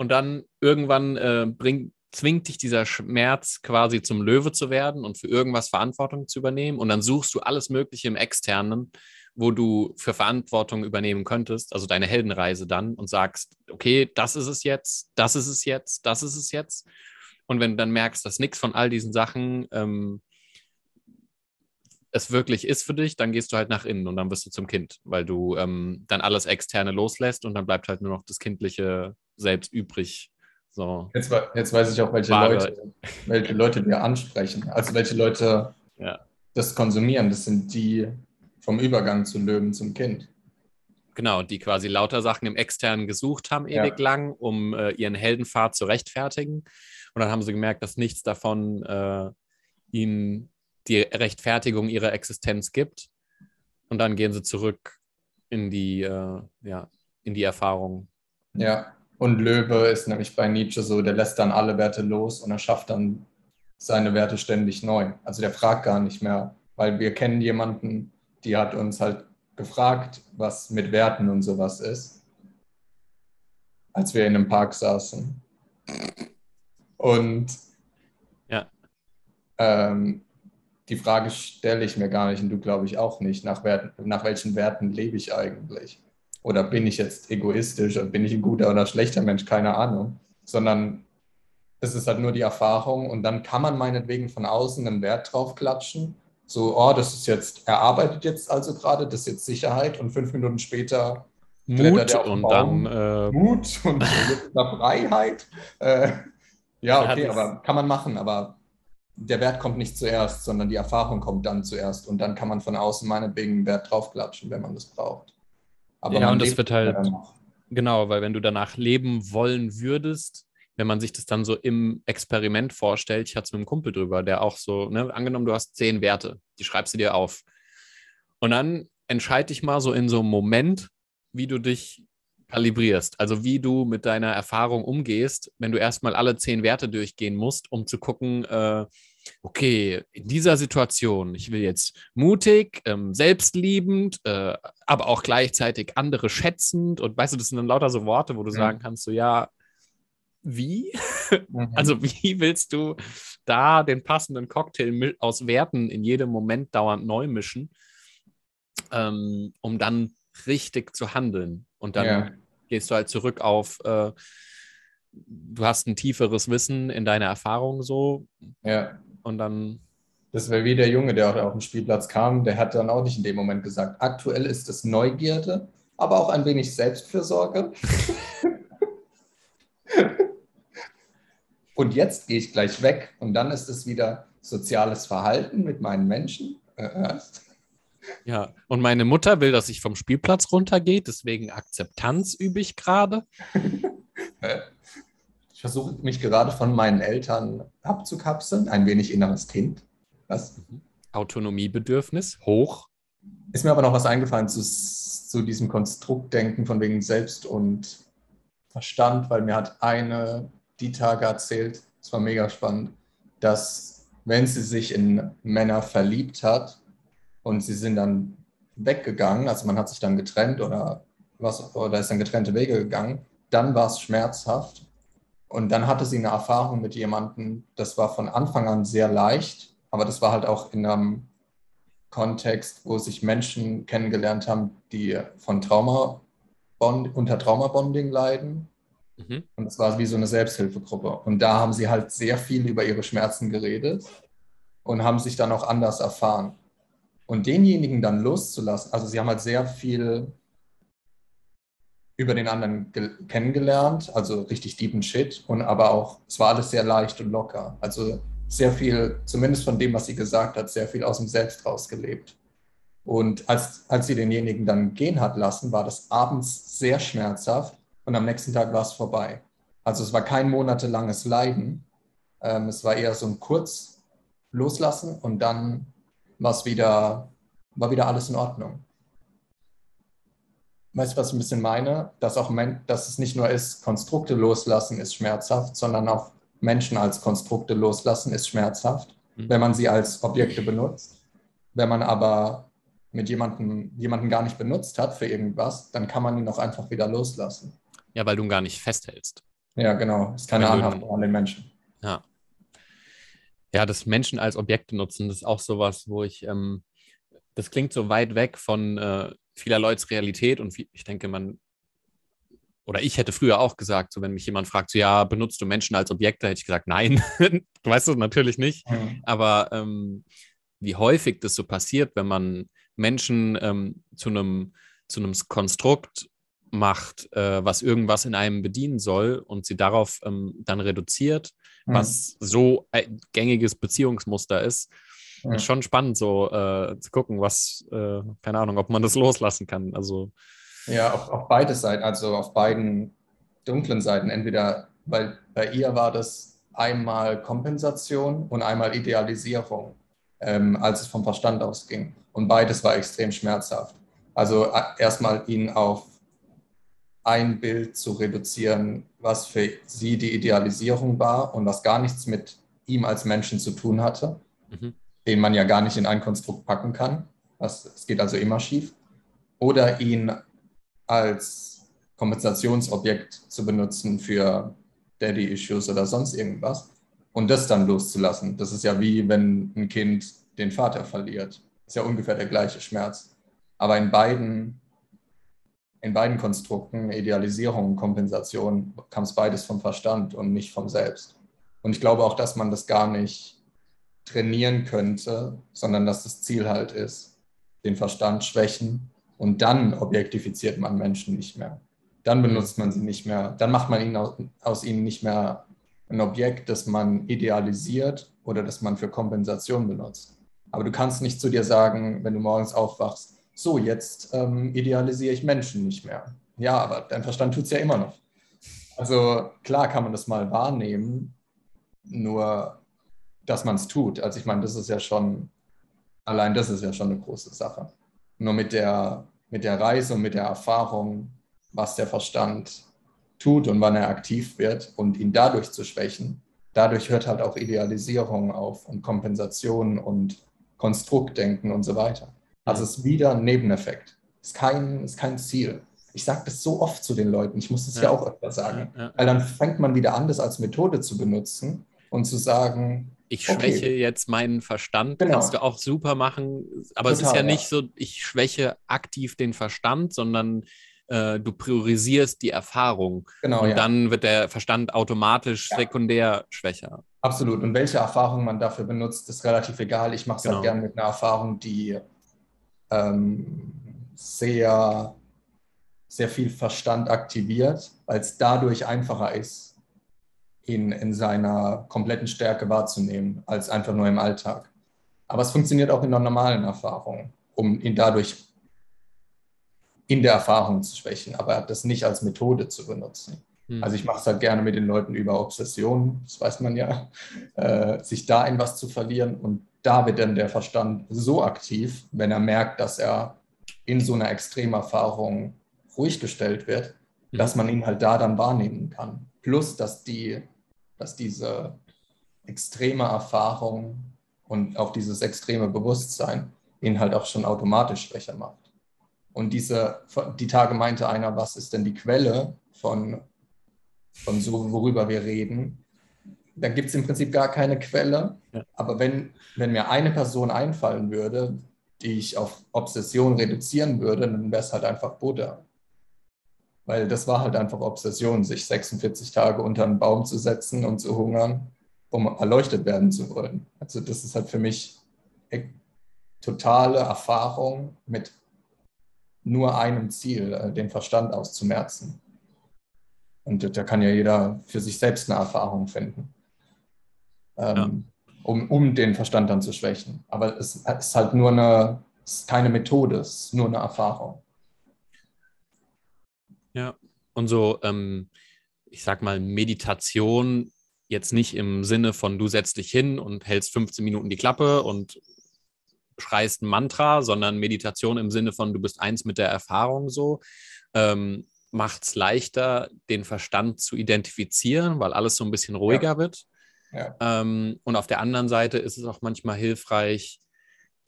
und dann irgendwann äh, bringt, zwingt dich dieser Schmerz quasi zum Löwe zu werden und für irgendwas Verantwortung zu übernehmen. Und dann suchst du alles Mögliche im Externen, wo du für Verantwortung übernehmen könntest, also deine Heldenreise dann und sagst, okay, das ist es jetzt, das ist es jetzt, das ist es jetzt. Und wenn du dann merkst, dass nichts von all diesen Sachen ähm, es wirklich ist für dich, dann gehst du halt nach innen und dann wirst du zum Kind, weil du ähm, dann alles Externe loslässt und dann bleibt halt nur noch das Kindliche selbst übrig. So. Jetzt, jetzt weiß ich auch, welche Wahre. Leute, welche Leute wir ansprechen. Also welche Leute Ja. das konsumieren. Das sind die vom Übergang zu Löwen zum Kind. Genau, die quasi lauter Sachen im Externen gesucht haben, Ja. ewig lang, um äh, ihren Heldenpfad zu rechtfertigen. Und dann haben sie gemerkt, dass nichts davon äh, ihnen die Rechtfertigung ihrer Existenz gibt. Und dann gehen sie zurück in die, äh, ja, in die Erfahrung. Ja, und Löwe ist nämlich bei Nietzsche so, der lässt dann alle Werte los und er schafft dann seine Werte ständig neu. Also der fragt gar nicht mehr, weil wir kennen jemanden, die hat uns halt gefragt, was mit Werten und sowas ist, als wir in einem Park saßen. Und Ja. ähm, die Frage stelle ich mir gar nicht und du glaube ich auch nicht, nach, Werten, nach welchen Werten lebe ich eigentlich? Oder bin ich jetzt egoistisch und bin ich ein guter oder schlechter Mensch? Keine Ahnung. Sondern es ist halt nur die Erfahrung und dann kann man meinetwegen von außen einen Wert drauf klatschen. So, oh, das ist jetzt, er arbeitet jetzt also gerade, das ist jetzt Sicherheit und fünf Minuten später Mut er und Baum? dann äh, Mut und (laughs) Freiheit. Äh, ja, okay, aber kann man machen, aber der Wert kommt nicht zuerst, sondern die Erfahrung kommt dann zuerst und dann kann man von außen meinetwegen einen Wert draufklatschen, wenn man das braucht. Aber Ja, man und das wird halt-. Genau, weil wenn du danach leben wollen würdest, wenn man sich das dann so im Experiment vorstellt, ich hatte es mit einem Kumpel drüber, der auch so, ne, angenommen, du hast zehn Werte, die schreibst du dir auf. Und dann entscheide dich mal so in so einem Moment, wie du dich kalibrierst, also wie du mit deiner Erfahrung umgehst, wenn du erstmal alle zehn Werte durchgehen musst, um zu gucken, äh, okay, in dieser Situation, ich will jetzt mutig, ähm, selbstliebend, äh, aber auch gleichzeitig andere schätzend und weißt du, das sind dann lauter so Worte, wo du Mhm. sagen kannst, so ja, wie? (laughs) Mhm. Also wie willst du da den passenden Cocktail aus Werten in jedem Moment dauernd neu mischen, ähm, um dann richtig zu handeln? Und dann ja. gehst du halt zurück auf, äh, du hast ein tieferes Wissen in deiner Erfahrung so. Ja. Und dann. Das wäre wie der Junge, der auf den Spielplatz kam, der hat dann auch nicht in dem Moment gesagt, aktuell ist es Neugierde, aber auch ein wenig Selbstfürsorge. (laughs) und jetzt gehe ich gleich weg und dann ist es wieder soziales Verhalten mit meinen Menschen. Äh, ja, und meine Mutter will, dass ich vom Spielplatz runtergehe, deswegen Akzeptanz übe ich gerade. (laughs) Ich versuche mich gerade von meinen Eltern abzukapseln, ein wenig inneres Kind. Was? Mhm. Autonomiebedürfnis, hoch. Ist mir aber noch was eingefallen zu, zu diesem Konstruktdenken von wegen Selbst und Verstand, weil mir hat eine die Tage erzählt, es war mega spannend, dass wenn sie sich in Männer verliebt hat und sie sind dann weggegangen, also man hat sich dann getrennt oder was oder ist dann getrennte Wege gegangen, dann war es schmerzhaft und dann hatte sie eine Erfahrung mit jemandem, das war von Anfang an sehr leicht, aber das war halt auch in einem Kontext, wo sich Menschen kennengelernt haben, die von Trauma unter Traumabonding leiden. Mhm. Und es war wie so eine Selbsthilfegruppe. Und da haben sie halt sehr viel über ihre Schmerzen geredet und haben sich dann auch anders erfahren. Und denjenigen dann loszulassen, also sie haben halt sehr viel über den anderen kennengelernt, also richtig deepen Shit und aber auch, es war alles sehr leicht und locker. Also sehr viel, zumindest von dem, was sie gesagt hat, sehr viel aus dem Selbst rausgelebt. Und als, als sie denjenigen dann gehen hat lassen, war das abends sehr schmerzhaft und am nächsten Tag war es vorbei. Also es war kein monatelanges Leiden, ähm, es war eher so ein kurz loslassen und dann war es wieder, war wieder alles in Ordnung weißt du, was ich ein bisschen meine? Dass, auch dass es nicht nur ist, Konstrukte loslassen ist schmerzhaft, sondern auch Menschen als Konstrukte loslassen ist schmerzhaft, mhm. wenn man sie als Objekte benutzt. Wenn man aber mit jemandem jemanden gar nicht benutzt hat für irgendwas, dann kann man ihn auch einfach wieder loslassen. Ja, weil du ihn gar nicht festhältst. Ja, genau. Ist keine Anhaftung an den Menschen. Ja. Ja, das Menschen als Objekte nutzen, das ist auch sowas, wo ich, ähm, das klingt so weit weg von, äh, vieler Leute's Realität und ich denke, man, oder ich hätte früher auch gesagt, so wenn mich jemand fragt, so ja, benutzt du Menschen als Objekte, hätte ich gesagt, nein, (laughs) weißt du, natürlich nicht. Mhm. Aber ähm, wie häufig das so passiert, wenn man Menschen ähm, zu einem zu einem Konstrukt macht, äh, was irgendwas in einem bedienen soll und sie darauf ähm, dann reduziert, mhm. was so ein gängiges Beziehungsmuster ist, ja. Ist schon spannend, so äh, zu gucken, was, äh, keine Ahnung, ob man das loslassen kann. Also. Ja, auf, auf beide Seiten, also auf beiden dunklen Seiten. Entweder, weil bei ihr war das einmal Kompensation und einmal Idealisierung, ähm, als es vom Verstand ausging. Und beides war extrem schmerzhaft. Also äh, erstmal ihn auf ein Bild zu reduzieren, was für sie die Idealisierung war und was gar nichts mit ihm als Menschen zu tun hatte. Mhm den man ja gar nicht in ein Konstrukt packen kann. Es geht also immer schief. Oder ihn als Kompensationsobjekt zu benutzen für Daddy-Issues oder sonst irgendwas und das dann loszulassen. Das ist ja wie wenn ein Kind den Vater verliert. Das ist ja ungefähr der gleiche Schmerz. Aber in beiden, in beiden Konstrukten, Idealisierung und Kompensation, kam es beides vom Verstand und nicht vom Selbst. Und ich glaube auch, dass man das gar nicht trainieren könnte, sondern dass das Ziel halt ist, den Verstand schwächen und dann objektifiziert man Menschen nicht mehr. Dann benutzt man sie nicht mehr, dann macht man ihn aus, aus ihnen nicht mehr ein Objekt, das man idealisiert oder das man für Kompensation benutzt. Aber du kannst nicht zu dir sagen, wenn du morgens aufwachst, so, jetzt ähm, idealisiere ich Menschen nicht mehr. Ja, aber dein Verstand tut es ja immer noch. Also klar kann man das mal wahrnehmen, nur dass man es tut. Also ich meine, das ist ja schon, allein das ist ja schon eine große Sache. Nur mit der, mit der Reise und mit der Erfahrung, was der Verstand tut und wann er aktiv wird und ihn dadurch zu schwächen, dadurch hört halt auch Idealisierung auf und Kompensation und Konstruktdenken und so weiter. Also es ist wieder ein Nebeneffekt. Es ist kein, ist kein Ziel. Ich sage das so oft zu den Leuten, ich muss das ja, ja auch öfter sagen, ja, ja. weil dann fängt man wieder an, das als Methode zu benutzen und zu sagen, ich schwäche okay. jetzt meinen Verstand, genau. kannst du auch super machen. Aber Total, es ist ja, ja, nicht so, ich schwäche aktiv den Verstand, sondern äh, du priorisierst die Erfahrung. Genau, und ja. dann wird der Verstand automatisch Ja. sekundär schwächer. Absolut. Und welche Erfahrung man dafür benutzt, ist relativ egal. Ich mache es Genau. halt gerne mit einer Erfahrung, die ähm, sehr, sehr viel Verstand aktiviert, weil es dadurch einfacher ist, ihn in seiner kompletten Stärke wahrzunehmen, als einfach nur im Alltag. Aber es funktioniert auch in der normalen Erfahrung, um ihn dadurch in der Erfahrung zu schwächen, aber das nicht als Methode zu benutzen. Hm. Also ich mache es halt gerne mit den Leuten über Obsessionen, das weiß man ja, äh, sich da in was zu verlieren. Und da wird dann der Verstand so aktiv, wenn er merkt, dass er in so einer Extremerfahrung ruhig gestellt wird, Mhm. dass man ihn halt da dann wahrnehmen kann. Plus, dass, die, dass diese extreme Erfahrung und auch dieses extreme Bewusstsein ihn halt auch schon automatisch schwächer macht. Und diese, die Tage meinte einer, was ist denn die Quelle von, von so, worüber wir reden? Da gibt es im Prinzip gar keine Quelle. Ja. Aber wenn, wenn mir eine Person einfallen würde, die ich auf Obsession reduzieren würde, dann wäre es halt einfach Buddha. Weil das war halt einfach Obsession, sich 46 Tage unter einen Baum zu setzen und zu hungern, um erleuchtet werden zu wollen. Also das ist halt für mich e- totale Erfahrung mit nur einem Ziel, äh, den Verstand auszumerzen. Und da kann ja jeder für sich selbst eine Erfahrung finden, ähm, um, um den Verstand dann zu schwächen. Aber es ist halt nur eine, es ist keine Methode, es ist nur eine Erfahrung. Ja, und so, ähm, ich sag mal, Meditation jetzt nicht im Sinne von, du setzt dich hin und hältst 15 Minuten die Klappe und schreist ein Mantra, sondern Meditation im Sinne von, du bist eins mit der Erfahrung so, ähm, macht es leichter, den Verstand zu identifizieren, weil alles so ein bisschen ruhiger wird. Ja. Ähm, und auf der anderen Seite ist es auch manchmal hilfreich,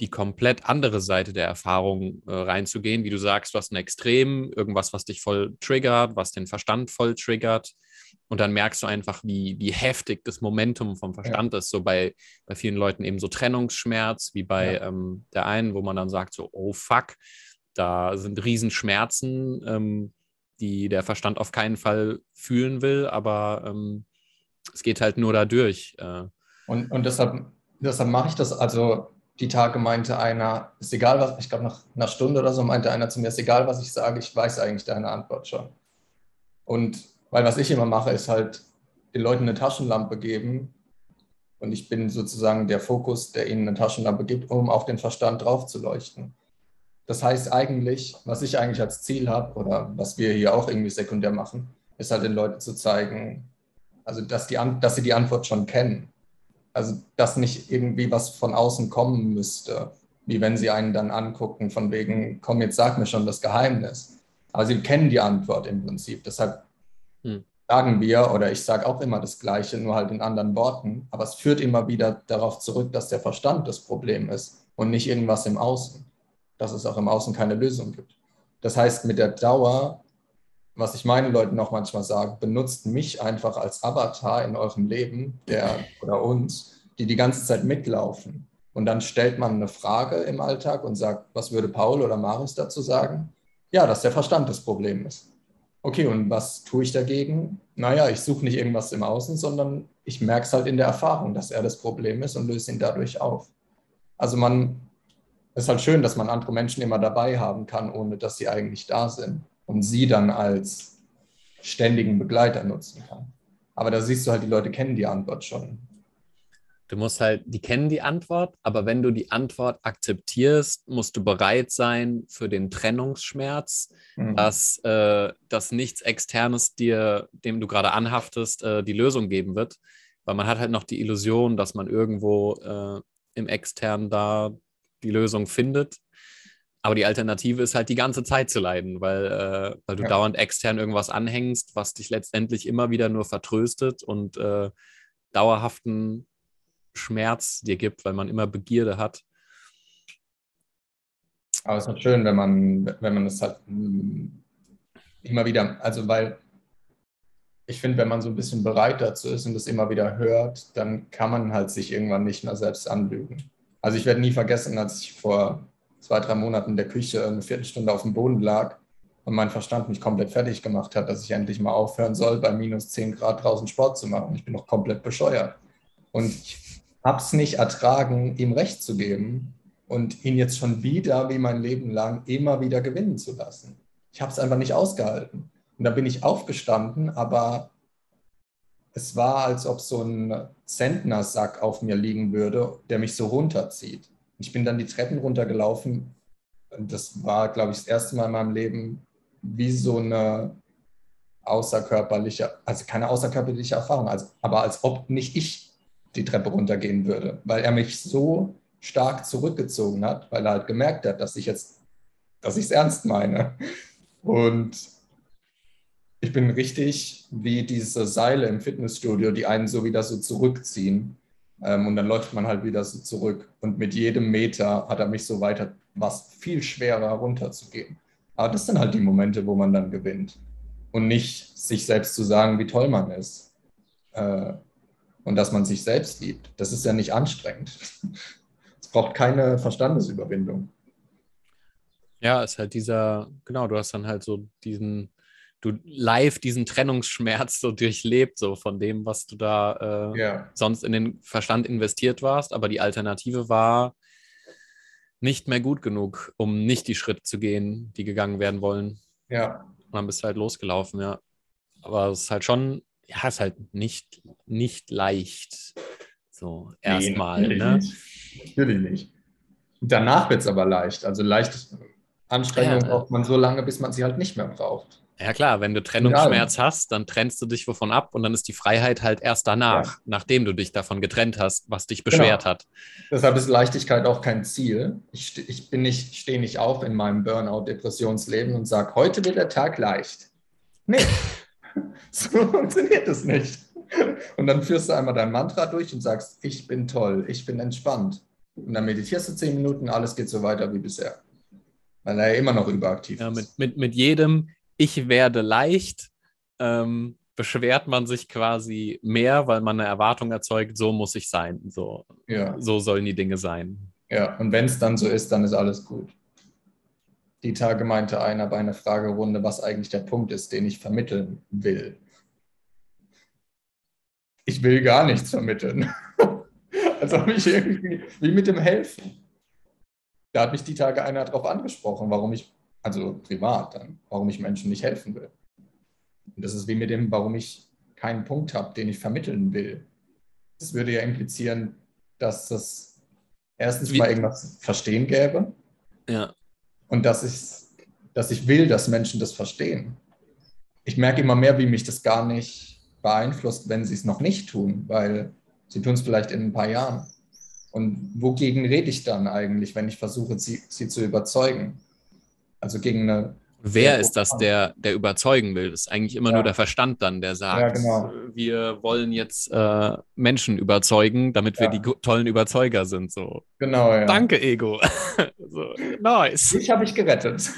die komplett andere Seite der Erfahrung äh, reinzugehen. Wie du sagst, du hast ein Extrem, irgendwas, was dich voll triggert, was den Verstand voll triggert. Und dann merkst du einfach, wie, wie heftig das Momentum vom Verstand ist. So bei, bei vielen Leuten eben so Trennungsschmerz, wie bei Ja. ähm, der einen, wo man dann sagt, so, oh fuck, da sind Riesenschmerzen, ähm, die der Verstand auf keinen Fall fühlen will, aber ähm, es geht halt nur dadurch. Äh, Und, und deshalb, deshalb mache ich das. Also die Tage meinte einer, ist egal was, ich glaube nach einer Stunde oder so meinte einer zu mir, ist egal was ich sage, ich weiß eigentlich deine Antwort schon. Und weil was ich immer mache, ist halt den Leuten eine Taschenlampe geben und ich bin sozusagen der Fokus, der ihnen eine Taschenlampe gibt, um auf den Verstand drauf zu leuchten. Das heißt eigentlich, was ich eigentlich als Ziel habe oder was wir hier auch irgendwie sekundär machen, ist halt den Leuten zu zeigen, also dass, die, dass sie die Antwort schon kennen. Also dass nicht irgendwie was von außen kommen müsste, wie wenn sie einen dann angucken, von wegen, komm, jetzt sag mir schon das Geheimnis. Aber sie kennen die Antwort im Prinzip. Deshalb Hm. sagen wir, oder ich sage auch immer das Gleiche, nur halt in anderen Worten, aber es führt immer wieder darauf zurück, dass der Verstand das Problem ist und nicht irgendwas im Außen. Dass es auch im Außen keine Lösung gibt. Das heißt, mit der Dauer, was ich meinen Leuten auch manchmal sage, benutzt mich einfach als Avatar in eurem Leben, der oder uns, die die ganze Zeit mitlaufen. Und dann stellt man eine Frage im Alltag und sagt, was würde Paul oder Marius dazu sagen? Ja, dass der Verstand das Problem ist. Okay, und was tue ich dagegen? Naja, ich suche nicht irgendwas im Außen, sondern ich merke es halt in der Erfahrung, dass er das Problem ist und löse ihn dadurch auf. Also man es ist halt schön, dass man andere Menschen immer dabei haben kann, ohne dass sie eigentlich da sind und sie dann als ständigen Begleiter nutzen kann. Aber da siehst du halt, die Leute kennen die Antwort schon. Du musst halt, die kennen die Antwort, aber wenn du die Antwort akzeptierst, musst du bereit sein für den Trennungsschmerz, Mhm. dass, äh, dass nichts Externes dir, dem du gerade anhaftest, äh, die Lösung geben wird. Weil man hat halt noch die Illusion, dass man irgendwo äh, im Externen da die Lösung findet. Aber die Alternative ist halt die ganze Zeit zu leiden, weil, äh, weil du Ja. dauernd extern irgendwas anhängst, was dich letztendlich immer wieder nur vertröstet und äh, dauerhaften Schmerz dir gibt, weil man immer Begierde hat. Aber es ist halt schön, wenn man, wenn man das halt mm, immer wieder, also weil ich finde, wenn man so ein bisschen bereit dazu ist und das immer wieder hört, dann kann man halt sich irgendwann nicht mehr selbst anlügen. Also ich werde nie vergessen, als ich vor zwei, drei Monaten in der Küche eine Viertelstunde auf dem Boden lag und mein Verstand mich komplett fertig gemacht hat, dass ich endlich mal aufhören soll, bei minus 10 Grad draußen Sport zu machen. Ich bin doch komplett bescheuert. Und ich habe es nicht ertragen, ihm recht zu geben und ihn jetzt schon wieder, wie mein Leben lang, immer wieder gewinnen zu lassen. Ich habe es einfach nicht ausgehalten. Und da bin ich aufgestanden, aber es war, als ob so ein Zentnersack auf mir liegen würde, der mich so runterzieht. Ich bin dann die Treppen runtergelaufen. Das war, glaube ich, das erste Mal in meinem Leben wie so eine außerkörperliche, also keine außerkörperliche Erfahrung, als, aber als ob nicht ich die Treppe runtergehen würde, weil er mich so stark zurückgezogen hat, weil er halt gemerkt hat, dass ich jetzt, dass ich es ernst meine. Und ich bin richtig wie diese Seile im Fitnessstudio, die einen so wieder so zurückziehen. Ähm, und dann läuft man halt wieder so zurück. Und mit jedem Meter hat er mich so weiter, was viel schwerer runterzugehen. Aber das sind halt die Momente, wo man dann gewinnt. Und nicht sich selbst zu sagen, wie toll man ist. Äh, und dass man sich selbst liebt. Das ist ja nicht anstrengend. (laughs) Es braucht keine Verstandesüberwindung. Ja, ist halt dieser, genau, du hast dann halt so diesen, du live diesen Trennungsschmerz so durchlebt, so von dem, was du da äh, ja. sonst in den Verstand investiert warst. Aber die Alternative war nicht mehr gut genug, um nicht die Schritte zu gehen, die gegangen werden wollen. Ja. Und dann bist du halt losgelaufen, ja. Aber es ist halt schon, ja, es ist halt nicht, nicht leicht. So, erstmal, nee, ne? Natürlich nicht. Danach wird es aber leicht. Also leicht Anstrengung ja, braucht man so lange, bis man sie halt nicht mehr braucht. Ja klar, wenn du Trennungsschmerz ja. hast, dann trennst du dich wovon ab und dann ist die Freiheit halt erst danach, ja. nachdem du dich davon getrennt hast, was dich beschwert genau. hat. Deshalb ist Leichtigkeit auch kein Ziel. Ich, ich bin nicht, stehe nicht auf in meinem Burnout-Depressionsleben und sage, heute wird der Tag leicht. Nee, (laughs) so funktioniert es nicht. Und dann führst du einmal dein Mantra durch und sagst, ich bin toll, ich bin entspannt. Und dann meditierst du zehn Minuten, alles geht so weiter wie bisher. Weil er ja immer noch überaktiv ja, ist. Mit, mit, mit jedem ich werde leicht, ähm, beschwert man sich quasi mehr, weil man eine Erwartung erzeugt, so muss ich sein. So, ja. so sollen die Dinge sein. Ja, und wenn es dann so ist, dann ist alles gut. Die Tage meinte einer bei einer Fragerunde, was eigentlich der Punkt ist, den ich vermitteln will. Ich will gar nichts vermitteln. (laughs) Als ob ich irgendwie, wie mit dem Helfen. Da hat mich die Tage einer darauf angesprochen, warum ich also privat dann, warum ich Menschen nicht helfen will. Und das ist wie mit dem, warum ich keinen Punkt habe, den ich vermitteln will. Das würde ja implizieren, dass das erstens wie? mal irgendwas verstehen gäbe. Ja. Und dass ich, dass ich will, dass Menschen das verstehen. Ich merke immer mehr, wie mich das gar nicht beeinflusst, wenn sie es noch nicht tun, weil sie tun es vielleicht in ein paar Jahren. Und wogegen rede ich dann eigentlich, wenn ich versuche, sie, sie zu überzeugen? Also gegen eine. Wer ist das, der, der überzeugen will? Das ist eigentlich immer ja. nur der Verstand dann, der sagt, ja, genau. wir wollen jetzt äh, Menschen überzeugen, damit wir ja. die tollen Überzeuger sind. So. Genau, ja. Danke, Ego. (laughs) so, nice. Ich habe mich gerettet.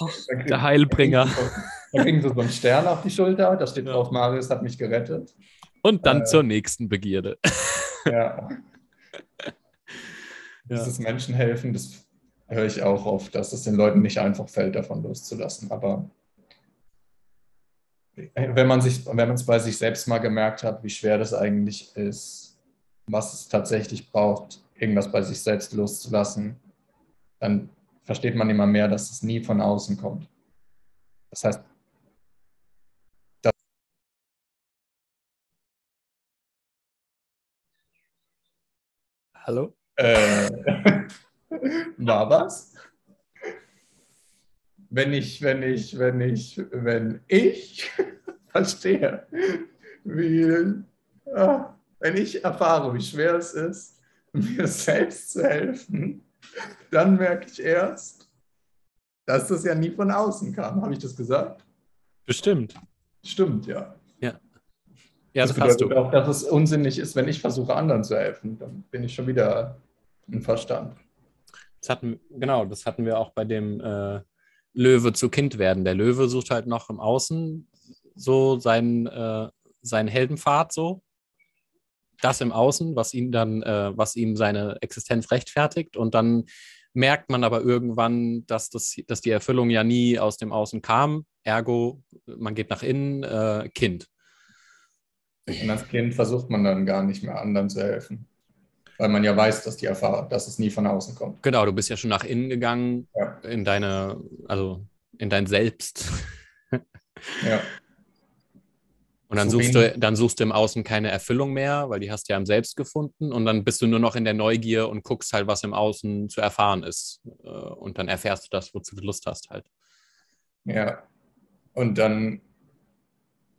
Oh, der Heilbringer. Da kriegen sie so einen Stern auf die Schulter, da steht drauf, Marius hat mich gerettet. Und dann äh, zur nächsten Begierde. ja. (laughs) Dieses Menschenhelfen, das höre ich auch oft, dass es den Leuten nicht einfach fällt, davon loszulassen. Aber wenn man sich, wenn man es bei sich selbst mal gemerkt hat, wie schwer das eigentlich ist, was es tatsächlich braucht, irgendwas bei sich selbst loszulassen, dann versteht man immer mehr, dass es nie von außen kommt. Das heißt, Hallo? Äh, (laughs) War was? Wenn ich, wenn ich, wenn ich, wenn ich (laughs) verstehe, wie, ah, wenn ich erfahre, wie schwer es ist, mir selbst zu helfen, dann merke ich erst, dass das ja nie von außen kam. Habe ich das gesagt? Bestimmt. Stimmt, ja. Ja. Ja, das, das bedeutet auch, dass es unsinnig ist, wenn ich versuche, anderen zu helfen. Dann bin ich schon wieder im Verstand. Das hatten, genau, das hatten wir auch bei dem äh, Löwe zu Kind werden. Der Löwe sucht halt noch im Außen so seinen, äh, seinen Heldenpfad so. Das im Außen, was ihn dann, äh, was ihm seine Existenz rechtfertigt. Und dann merkt man aber irgendwann, dass, das, dass die Erfüllung ja nie aus dem Außen kam. Ergo, man geht nach innen, äh, Kind. Und als Kind versucht man dann gar nicht mehr anderen zu helfen. Weil man ja weiß, dass die Erfahrung, dass es nie von außen kommt. Genau, du bist ja schon nach innen gegangen, ja. in deine, also in dein Selbst. (laughs) ja. Und dann suchst, du, dann suchst du im Außen keine Erfüllung mehr, weil die hast du ja im Selbst gefunden. Und dann bist du nur noch in der Neugier und guckst halt, was im Außen zu erfahren ist. Äh, und dann erfährst du das, wozu du Lust hast halt. Ja. Und dann,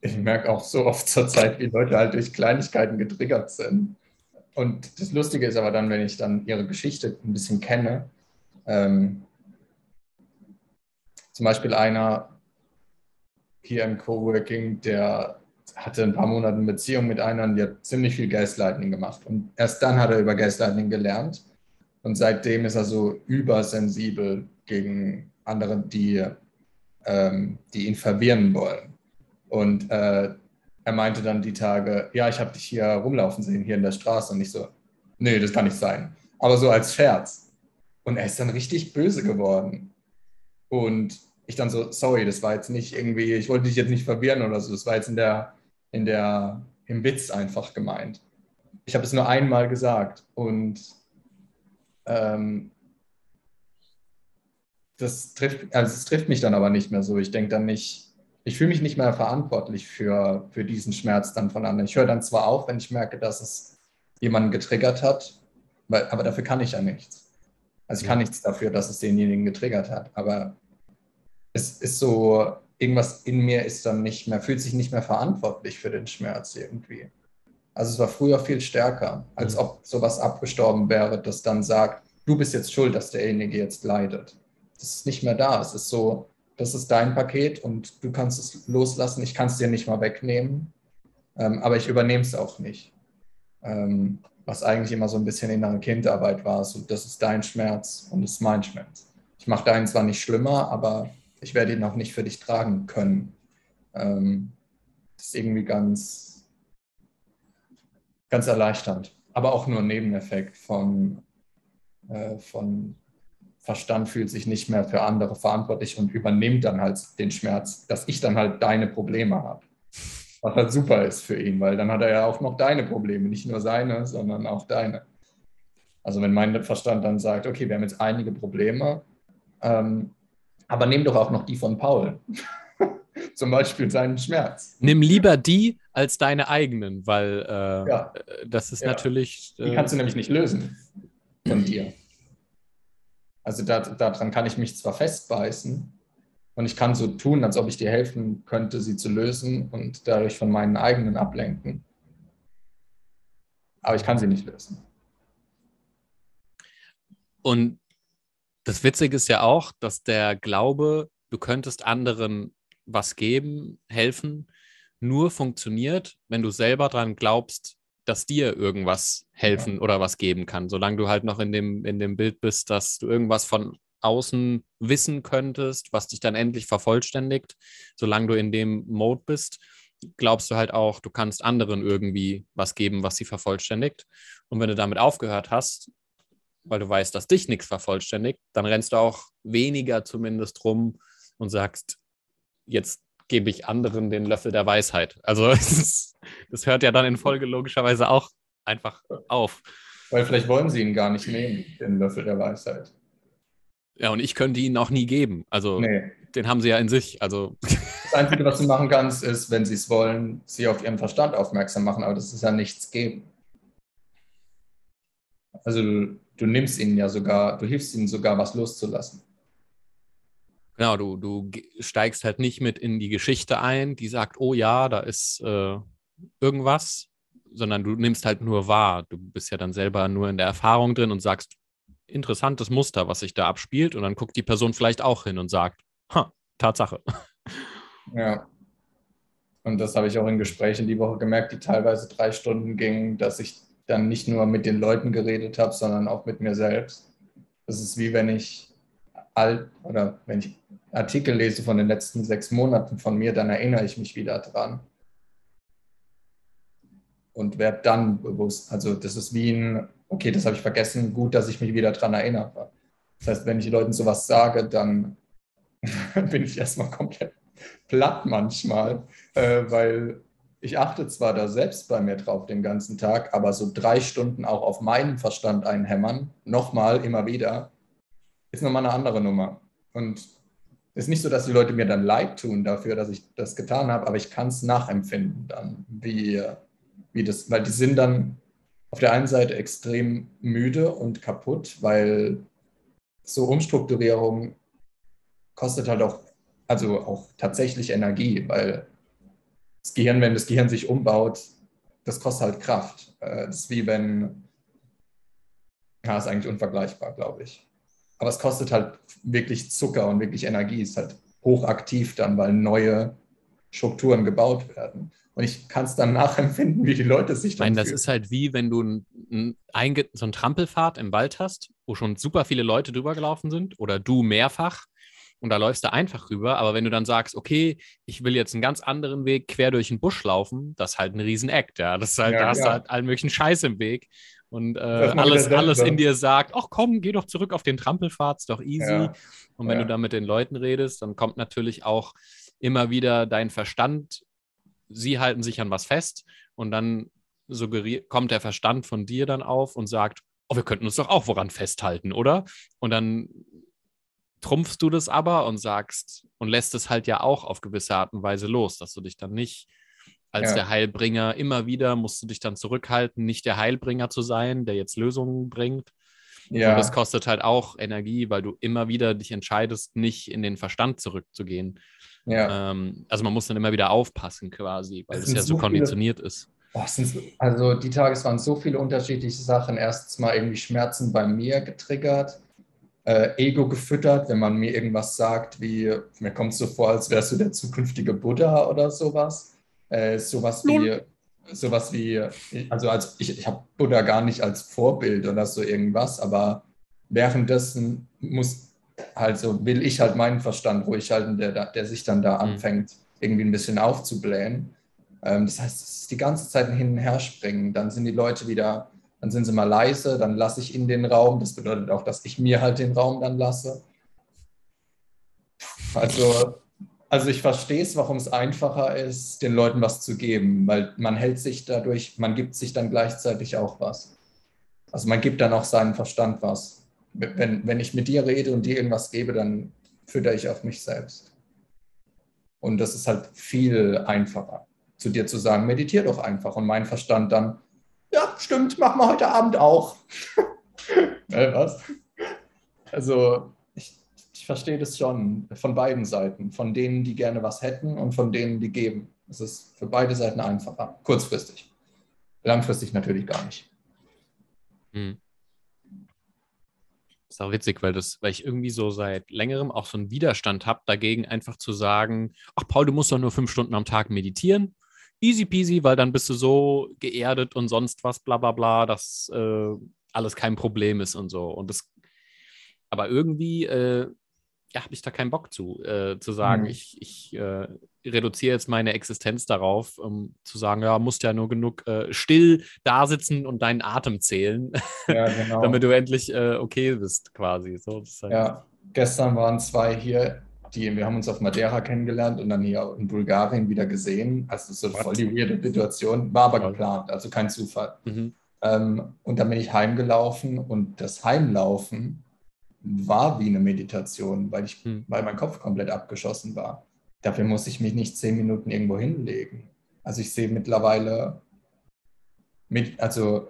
ich merke auch so oft zur Zeit, wie Leute halt durch Kleinigkeiten getriggert sind. Und das Lustige ist aber dann, wenn ich dann ihre Geschichte ein bisschen kenne, ähm, zum Beispiel einer hier im Coworking, der hatte ein paar Monate eine Beziehung mit einer und die hat ziemlich viel Gaslighting gemacht. Und erst dann hat er über Gaslighting gelernt. Und seitdem ist er so übersensibel gegen andere, die, ähm, die ihn verwirren wollen. Und äh, er meinte dann die Tage, ja, ich habe dich hier rumlaufen sehen, hier in der Straße. Und ich so, nee, das kann nicht sein. Aber so als Scherz. Und er ist dann richtig böse geworden. Und ich dann so, sorry, das war jetzt nicht irgendwie, ich wollte dich jetzt nicht verwirren oder so, das war jetzt in der, in der, im Witz einfach gemeint. Ich habe es nur einmal gesagt und ähm, das trifft, also es trifft mich dann aber nicht mehr so. Ich denke dann nicht, ich fühle mich nicht mehr verantwortlich für, für diesen Schmerz dann von anderen. Ich höre dann zwar auf, wenn ich merke, dass es jemanden getriggert hat, weil, aber dafür kann ich ja nichts. Also ich kann nichts dafür, dass es denjenigen getriggert hat, aber es ist so, irgendwas in mir ist dann nicht mehr, fühlt sich nicht mehr verantwortlich für den Schmerz irgendwie. Also es war früher viel stärker, als ob sowas abgestorben wäre, das dann sagt, du bist jetzt schuld, dass derjenige jetzt leidet. Das ist nicht mehr da. Es ist so, das ist dein Paket und du kannst es loslassen. Ich kann es dir nicht mal wegnehmen, ähm, aber ich übernehme es auch nicht. Ähm, was eigentlich immer so ein bisschen innere Kindarbeit war. So, das ist dein Schmerz und das ist mein Schmerz. Ich mache deinen zwar nicht schlimmer, aber ich werde ihn auch nicht für dich tragen können. Ähm, das ist irgendwie ganz, ganz erleichternd. Aber auch nur ein Nebeneffekt von, äh, von Verstand fühlt sich nicht mehr für andere verantwortlich und übernimmt dann halt den Schmerz, dass ich dann halt deine Probleme habe. Was halt super ist für ihn, weil dann hat er ja auch noch deine Probleme, nicht nur seine, sondern auch deine. Also wenn mein Verstand dann sagt, okay, wir haben jetzt einige Probleme, ähm, aber nimm doch auch noch die von Paul. (laughs) Zum Beispiel seinen Schmerz. Nimm lieber die als deine eigenen, weil äh, ja. das ist ja. natürlich. Äh, die kannst du nämlich nicht lösen von dir. Also da, daran kann ich mich zwar festbeißen und ich kann so tun, als ob ich dir helfen könnte, sie zu lösen und dadurch von meinen eigenen ablenken. Aber ich kann sie nicht lösen. Und das Witzige ist ja auch, dass der Glaube, du könntest anderen was geben, helfen, nur funktioniert, wenn du selber daran glaubst, dass dir irgendwas helfen ja. oder was geben kann. Solange du halt noch in dem, in dem Bild bist, dass du irgendwas von außen wissen könntest, was dich dann endlich vervollständigt, solange du in dem Mode bist, glaubst du halt auch, du kannst anderen irgendwie was geben, was sie vervollständigt. Und wenn du damit aufgehört hast, weil du weißt, dass dich nichts vervollständigt, dann rennst du auch weniger zumindest rum und sagst, jetzt gebe ich anderen den Löffel der Weisheit. Also (laughs) das, das hört ja dann in Folge logischerweise auch einfach auf. Weil vielleicht wollen sie ihn gar nicht nehmen, den Löffel der Weisheit. Ja, und ich könnte ihn auch nie geben. Also nee. den haben sie ja in sich. Also. Das Einzige, was du machen kannst, ist, wenn sie es wollen, sie auf ihren Verstand aufmerksam machen, aber das ist ja nichts geben. Also du nimmst ihnen ja sogar, du hilfst ihnen sogar, was loszulassen. Genau, du, du steigst halt nicht mit in die Geschichte ein, die sagt, oh ja, da ist äh, irgendwas, sondern du nimmst halt nur wahr. Du bist ja dann selber nur in der Erfahrung drin und sagst, interessantes Muster, was sich da abspielt. Und dann guckt die Person vielleicht auch hin und sagt, ha, Tatsache. (laughs) Ja. Und das habe ich auch in Gesprächen die Woche gemerkt, die teilweise drei Stunden gingen, dass ich dann nicht nur mit den Leuten geredet habe, sondern auch mit mir selbst. Das ist wie wenn ich alt oder wenn ich Artikel lese von den letzten sechs Monaten von mir, dann erinnere ich mich wieder dran. Und werde dann bewusst, also das ist wie ein, okay, das habe ich vergessen, gut, dass ich mich wieder dran erinnere. Das heißt, wenn ich Leuten sowas sage, dann (laughs) bin ich erstmal komplett platt manchmal, äh, weil ich achte zwar da selbst bei mir drauf den ganzen Tag, aber so drei Stunden auch auf meinen Verstand einhämmern, nochmal, immer wieder, ist nochmal eine andere Nummer. Und es ist nicht so, dass die Leute mir dann leid tun dafür, dass ich das getan habe, aber ich kann es nachempfinden dann, wie, wie das, weil die sind dann auf der einen Seite extrem müde und kaputt, weil so Umstrukturierung kostet halt auch, also auch tatsächlich Energie, weil das Gehirn, wenn das Gehirn sich umbaut, das kostet halt Kraft. Äh, das ist wie wenn, ja, ist eigentlich unvergleichbar, glaube ich. Aber es kostet halt wirklich Zucker und wirklich Energie, ist halt hochaktiv dann, weil neue Strukturen gebaut werden. Und ich kann es dann (laughs) nachempfinden, wie die Leute sich dann. Meine, das ist halt wie, wenn du ein, ein, so einen Trampelfahrt im Wald hast, wo schon super viele Leute drüber gelaufen sind oder du mehrfach und da läufst du einfach rüber. Aber wenn du dann sagst, okay, ich will jetzt einen ganz anderen Weg quer durch den Busch laufen, das ist halt ein Riesen-Act, ja. Das ist halt, ja, da hast ja. du halt allen möglichen Scheiß im Weg. Und äh, alles, alles in dir sagt, ach komm, geh doch zurück auf den Trampelpfad, ist doch easy. Ja. Und wenn du dann mit den Leuten redest, dann kommt natürlich auch immer wieder dein Verstand, sie halten sich an was fest und dann suggeriert, kommt der Verstand von dir dann auf und sagt, oh, wir könnten uns doch auch woran festhalten, oder? Und dann trumpfst du das aber und sagst und lässt es halt ja auch auf gewisse Art und Weise los, dass du dich dann nicht als ja. der Heilbringer immer wieder musst du dich dann zurückhalten, nicht der Heilbringer zu sein, der jetzt Lösungen bringt. Ja. Und das kostet halt auch Energie, weil du immer wieder dich entscheidest, nicht in den Verstand zurückzugehen. Ja. Ähm, also man muss dann immer wieder aufpassen quasi, weil es, es ja so, so konditioniert viele, ist. Boah, also die Tage, es waren so viele unterschiedliche Sachen. Erstens mal irgendwie Schmerzen bei mir getriggert äh, Ego gefüttert, wenn man mir irgendwas sagt, wie, mir kommt es so vor, als wärst du der zukünftige Buddha oder sowas. Äh, sowas wie, sowas wie, also als ich, ich habe Buddha gar nicht als Vorbild oder so irgendwas, aber währenddessen muss, also will ich halt meinen Verstand ruhig halten, der, der sich dann da mhm. anfängt, irgendwie ein bisschen aufzublähen. Ähm, das heißt, es ist die ganze Zeit ein Hin und Her springen. Dann sind die Leute wieder dann sind sie mal leise, dann lasse ich ihnen den Raum. Das bedeutet auch, dass ich mir halt den Raum dann lasse. Also, also ich verstehe es, warum es einfacher ist, den Leuten was zu geben, weil man hält sich dadurch, man gibt sich dann gleichzeitig auch was. Also man gibt dann auch seinen Verstand was. Wenn, wenn ich mit dir rede und dir irgendwas gebe, dann fütter ich auf mich selbst. Und das ist halt viel einfacher, zu dir zu sagen, meditiere doch einfach. Und mein Verstand dann, ja, stimmt, machen wir heute Abend auch. äh, (laughs) was? Also, verstehe das schon von beiden Seiten. Von denen, die gerne was hätten und von denen, die geben. Es ist für beide Seiten einfacher. Kurzfristig. Langfristig natürlich gar nicht. Hm. Ist auch witzig, weil, das, weil ich irgendwie so seit längerem auch so einen Widerstand habe, dagegen einfach zu sagen, ach Paul, du musst doch nur fünf Stunden am Tag meditieren easy peasy, weil dann bist du so geerdet und sonst was, bla bla bla, dass äh, alles kein Problem ist und so. Und das, aber irgendwie äh, ja, habe ich da keinen Bock zu, äh, zu sagen, mhm. ich, ich äh, reduziere jetzt meine Existenz darauf, um zu sagen, ja, musst ja nur genug äh, still da sitzen und deinen Atem zählen, ja, (laughs) genau. damit du endlich äh, okay bist, quasi. So, halt ja, gestern waren zwei hier die, wir haben uns auf Madeira kennengelernt und dann hier in Bulgarien wieder gesehen. Also so voll die weirde Situation, war aber geplant, also kein Zufall. Mhm. Ähm, und dann bin ich heimgelaufen und das Heimlaufen war wie eine Meditation, weil, ich, mhm. weil mein Kopf komplett abgeschossen war. Dafür muss ich mich nicht zehn Minuten irgendwo hinlegen. Also ich sehe mittlerweile, mit, also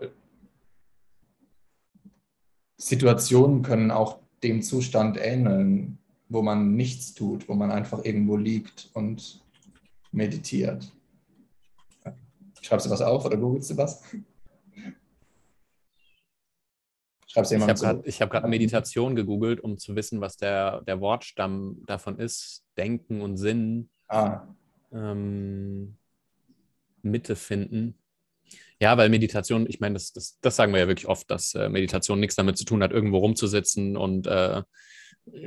Situationen können auch dem Zustand ähneln, wo man nichts tut, wo man einfach irgendwo liegt und meditiert. Schreibst du was auf oder googelst du was? Schreibst du jemand Ich habe gerade hab Meditation gegoogelt, um zu wissen, was der, der Wortstamm davon ist. Denken und Sinn. Ah. Ähm, Mitte finden. Ja, weil Meditation, ich meine, das, das, das sagen wir ja wirklich oft, dass äh, Meditation nichts damit zu tun hat, irgendwo rumzusitzen und äh,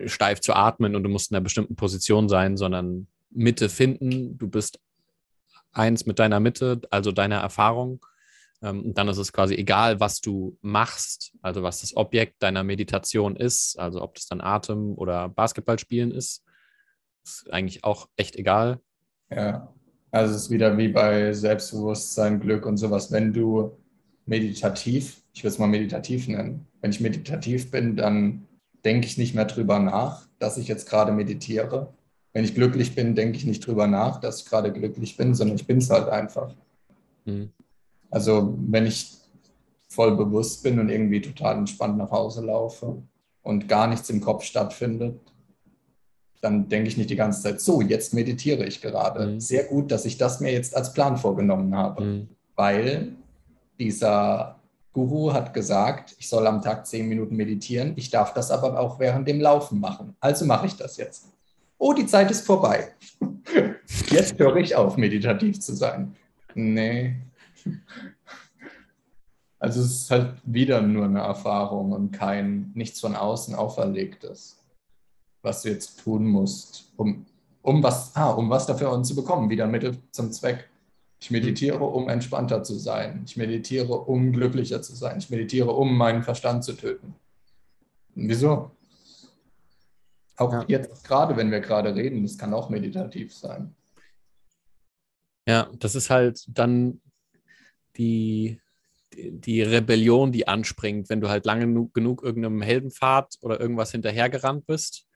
steif zu atmen und du musst in einer bestimmten Position sein, sondern Mitte finden. Du bist eins mit deiner Mitte, also deiner Erfahrung. Ähm, und dann ist es quasi egal, was du machst, also was das Objekt deiner Meditation ist, also ob das dann Atem oder Basketballspielen ist, ist eigentlich auch echt egal. Ja, also es ist wieder wie bei Selbstbewusstsein, Glück und sowas. Wenn du meditativ, ich will es mal meditativ nennen, wenn ich meditativ bin, dann denke ich nicht mehr drüber nach, dass ich jetzt gerade meditiere. Wenn ich glücklich bin, denke ich nicht drüber nach, dass ich gerade glücklich bin, sondern ich bin es halt einfach. Mhm. Also wenn ich voll bewusst bin und irgendwie total entspannt nach Hause laufe und gar nichts im Kopf stattfindet, dann denke ich nicht die ganze Zeit, so, jetzt meditiere ich gerade. Mhm. Sehr gut, dass ich das mir jetzt als Plan vorgenommen habe, mhm. weil dieser Guru hat gesagt, ich soll am Tag zehn Minuten meditieren. Ich darf das aber auch während dem Laufen machen. Also mache ich das jetzt. Oh, die Zeit ist vorbei. (laughs) Jetzt höre ich auf, meditativ zu sein. Nee. (laughs) Also es ist halt wieder nur eine Erfahrung und kein nichts von außen auferlegtes, was du jetzt tun musst, um, um was, ah, um was dafür zu bekommen, wieder Mittel zum Zweck. Ich meditiere, um entspannter zu sein. Ich meditiere, um glücklicher zu sein. Ich meditiere, um meinen Verstand zu töten. Wieso? Auch ja. jetzt gerade, wenn wir gerade reden, das kann auch meditativ sein. Ja, das ist halt dann die, die Rebellion, die anspringt, wenn du halt lange genug, irgendeinem Heldenpfad oder irgendwas hinterhergerannt bist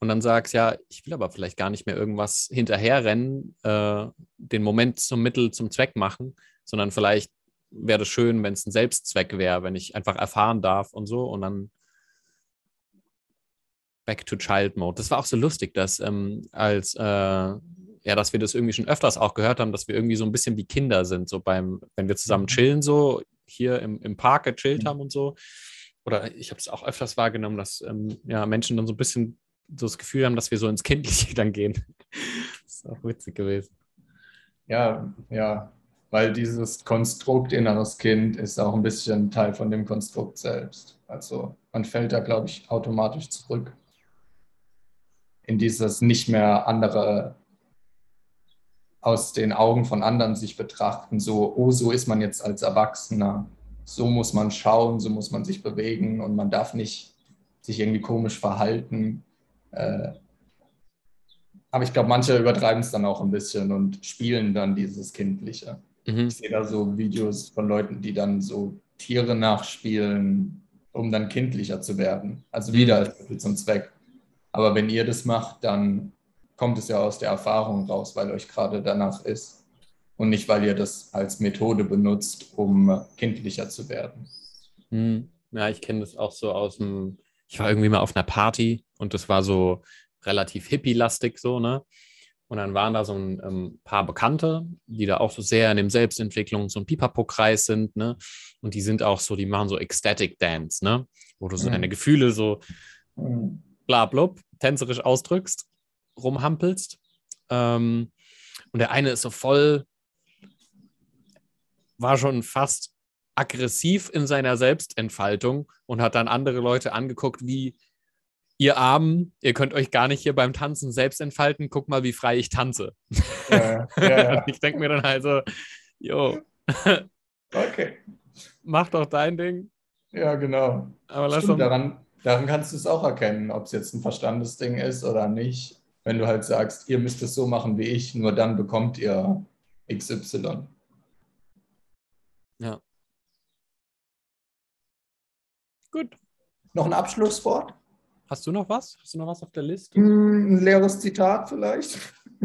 und dann sagst, ja, ich will aber vielleicht gar nicht mehr irgendwas hinterherrennen, äh, den Moment zum Mittel zum Zweck machen, sondern vielleicht wäre es schön, wenn es ein Selbstzweck wäre, wenn ich einfach erfahren darf und so und dann back to child mode. Das war auch so lustig, dass ähm, als äh, ja, dass wir das irgendwie schon öfters auch gehört haben, dass wir irgendwie so ein bisschen wie Kinder sind, so beim, wenn wir zusammen mhm. chillen, so hier im, im Park gechillt mhm. haben und so. Oder ich habe es auch öfters wahrgenommen, dass ähm, ja, Menschen dann so ein bisschen so das Gefühl haben, dass wir so ins Kindliche (laughs) dann gehen. das ist auch witzig gewesen. Ja, ja, weil dieses Konstrukt inneres Kind ist auch ein bisschen Teil von dem Konstrukt selbst. Also man fällt da, glaube ich, automatisch zurück in dieses nicht mehr andere aus den Augen von anderen sich betrachten, so, oh, so ist man jetzt als Erwachsener, so muss man schauen, so muss man sich bewegen und man darf nicht sich irgendwie komisch verhalten. Äh, aber ich glaube, manche übertreiben es dann auch ein bisschen und spielen dann dieses Kindliche. Mhm. Ich sehe da so Videos von Leuten, die dann so Tiere nachspielen, um dann kindlicher zu werden. Also wieder als Mittel zum Zweck. Aber wenn ihr das macht, dann kommt es ja aus der Erfahrung raus, weil euch gerade danach ist. Und nicht, weil ihr das als Methode benutzt, um kindlicher zu werden. Mhm. Ja, ich kenne das auch so aus dem ich war irgendwie mal auf einer Party und das war so relativ hippie-lastig so, ne? Und dann waren da so ein ähm, paar Bekannte, die da auch so sehr in dem Selbstentwicklung, so ein Pipapo-Kreis sind, ne? Und die sind auch so, die machen so Ecstatic Dance, ne? Wo du so mhm. deine Gefühle so mhm. bla blub, tänzerisch ausdrückst, rumhampelst. Ähm, und der eine ist so voll, war schon fast aggressiv in seiner Selbstentfaltung und hat dann andere Leute angeguckt, wie ihr Armen, ihr könnt euch gar nicht hier beim Tanzen selbst entfalten, guck mal, wie frei ich tanze. Ja, ja, (laughs) ja. ich denke mir dann also, jo. Okay. Mach doch dein Ding. Ja, genau. Aber lass Stimmt, daran, daran kannst du es auch erkennen, ob es jetzt ein Verstandesding ist oder nicht. Wenn du halt sagst, ihr müsst es so machen wie ich, nur dann bekommt ihr XY. Ja. Gut. Noch ein Abschlusswort? Hast du noch was? Hast du noch was auf der Liste? Hm, ein leeres Zitat vielleicht? (laughs)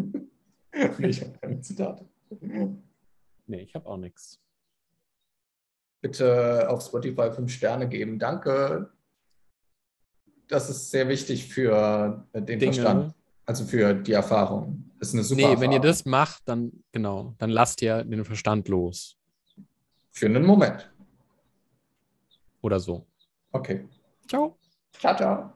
nee, ich habe keine Zitate. Nee, ich habe auch nichts. Bitte auf Spotify fünf Sterne geben. Danke. Das ist sehr wichtig für den Dinge. Verstand. Also für die Erfahrung. Das ist eine super Nee, Erfahrung. wenn ihr das macht, dann genau, dann lasst ihr den Verstand los. Für einen Moment. Oder so. Okay. Ciao. Ciao, ciao.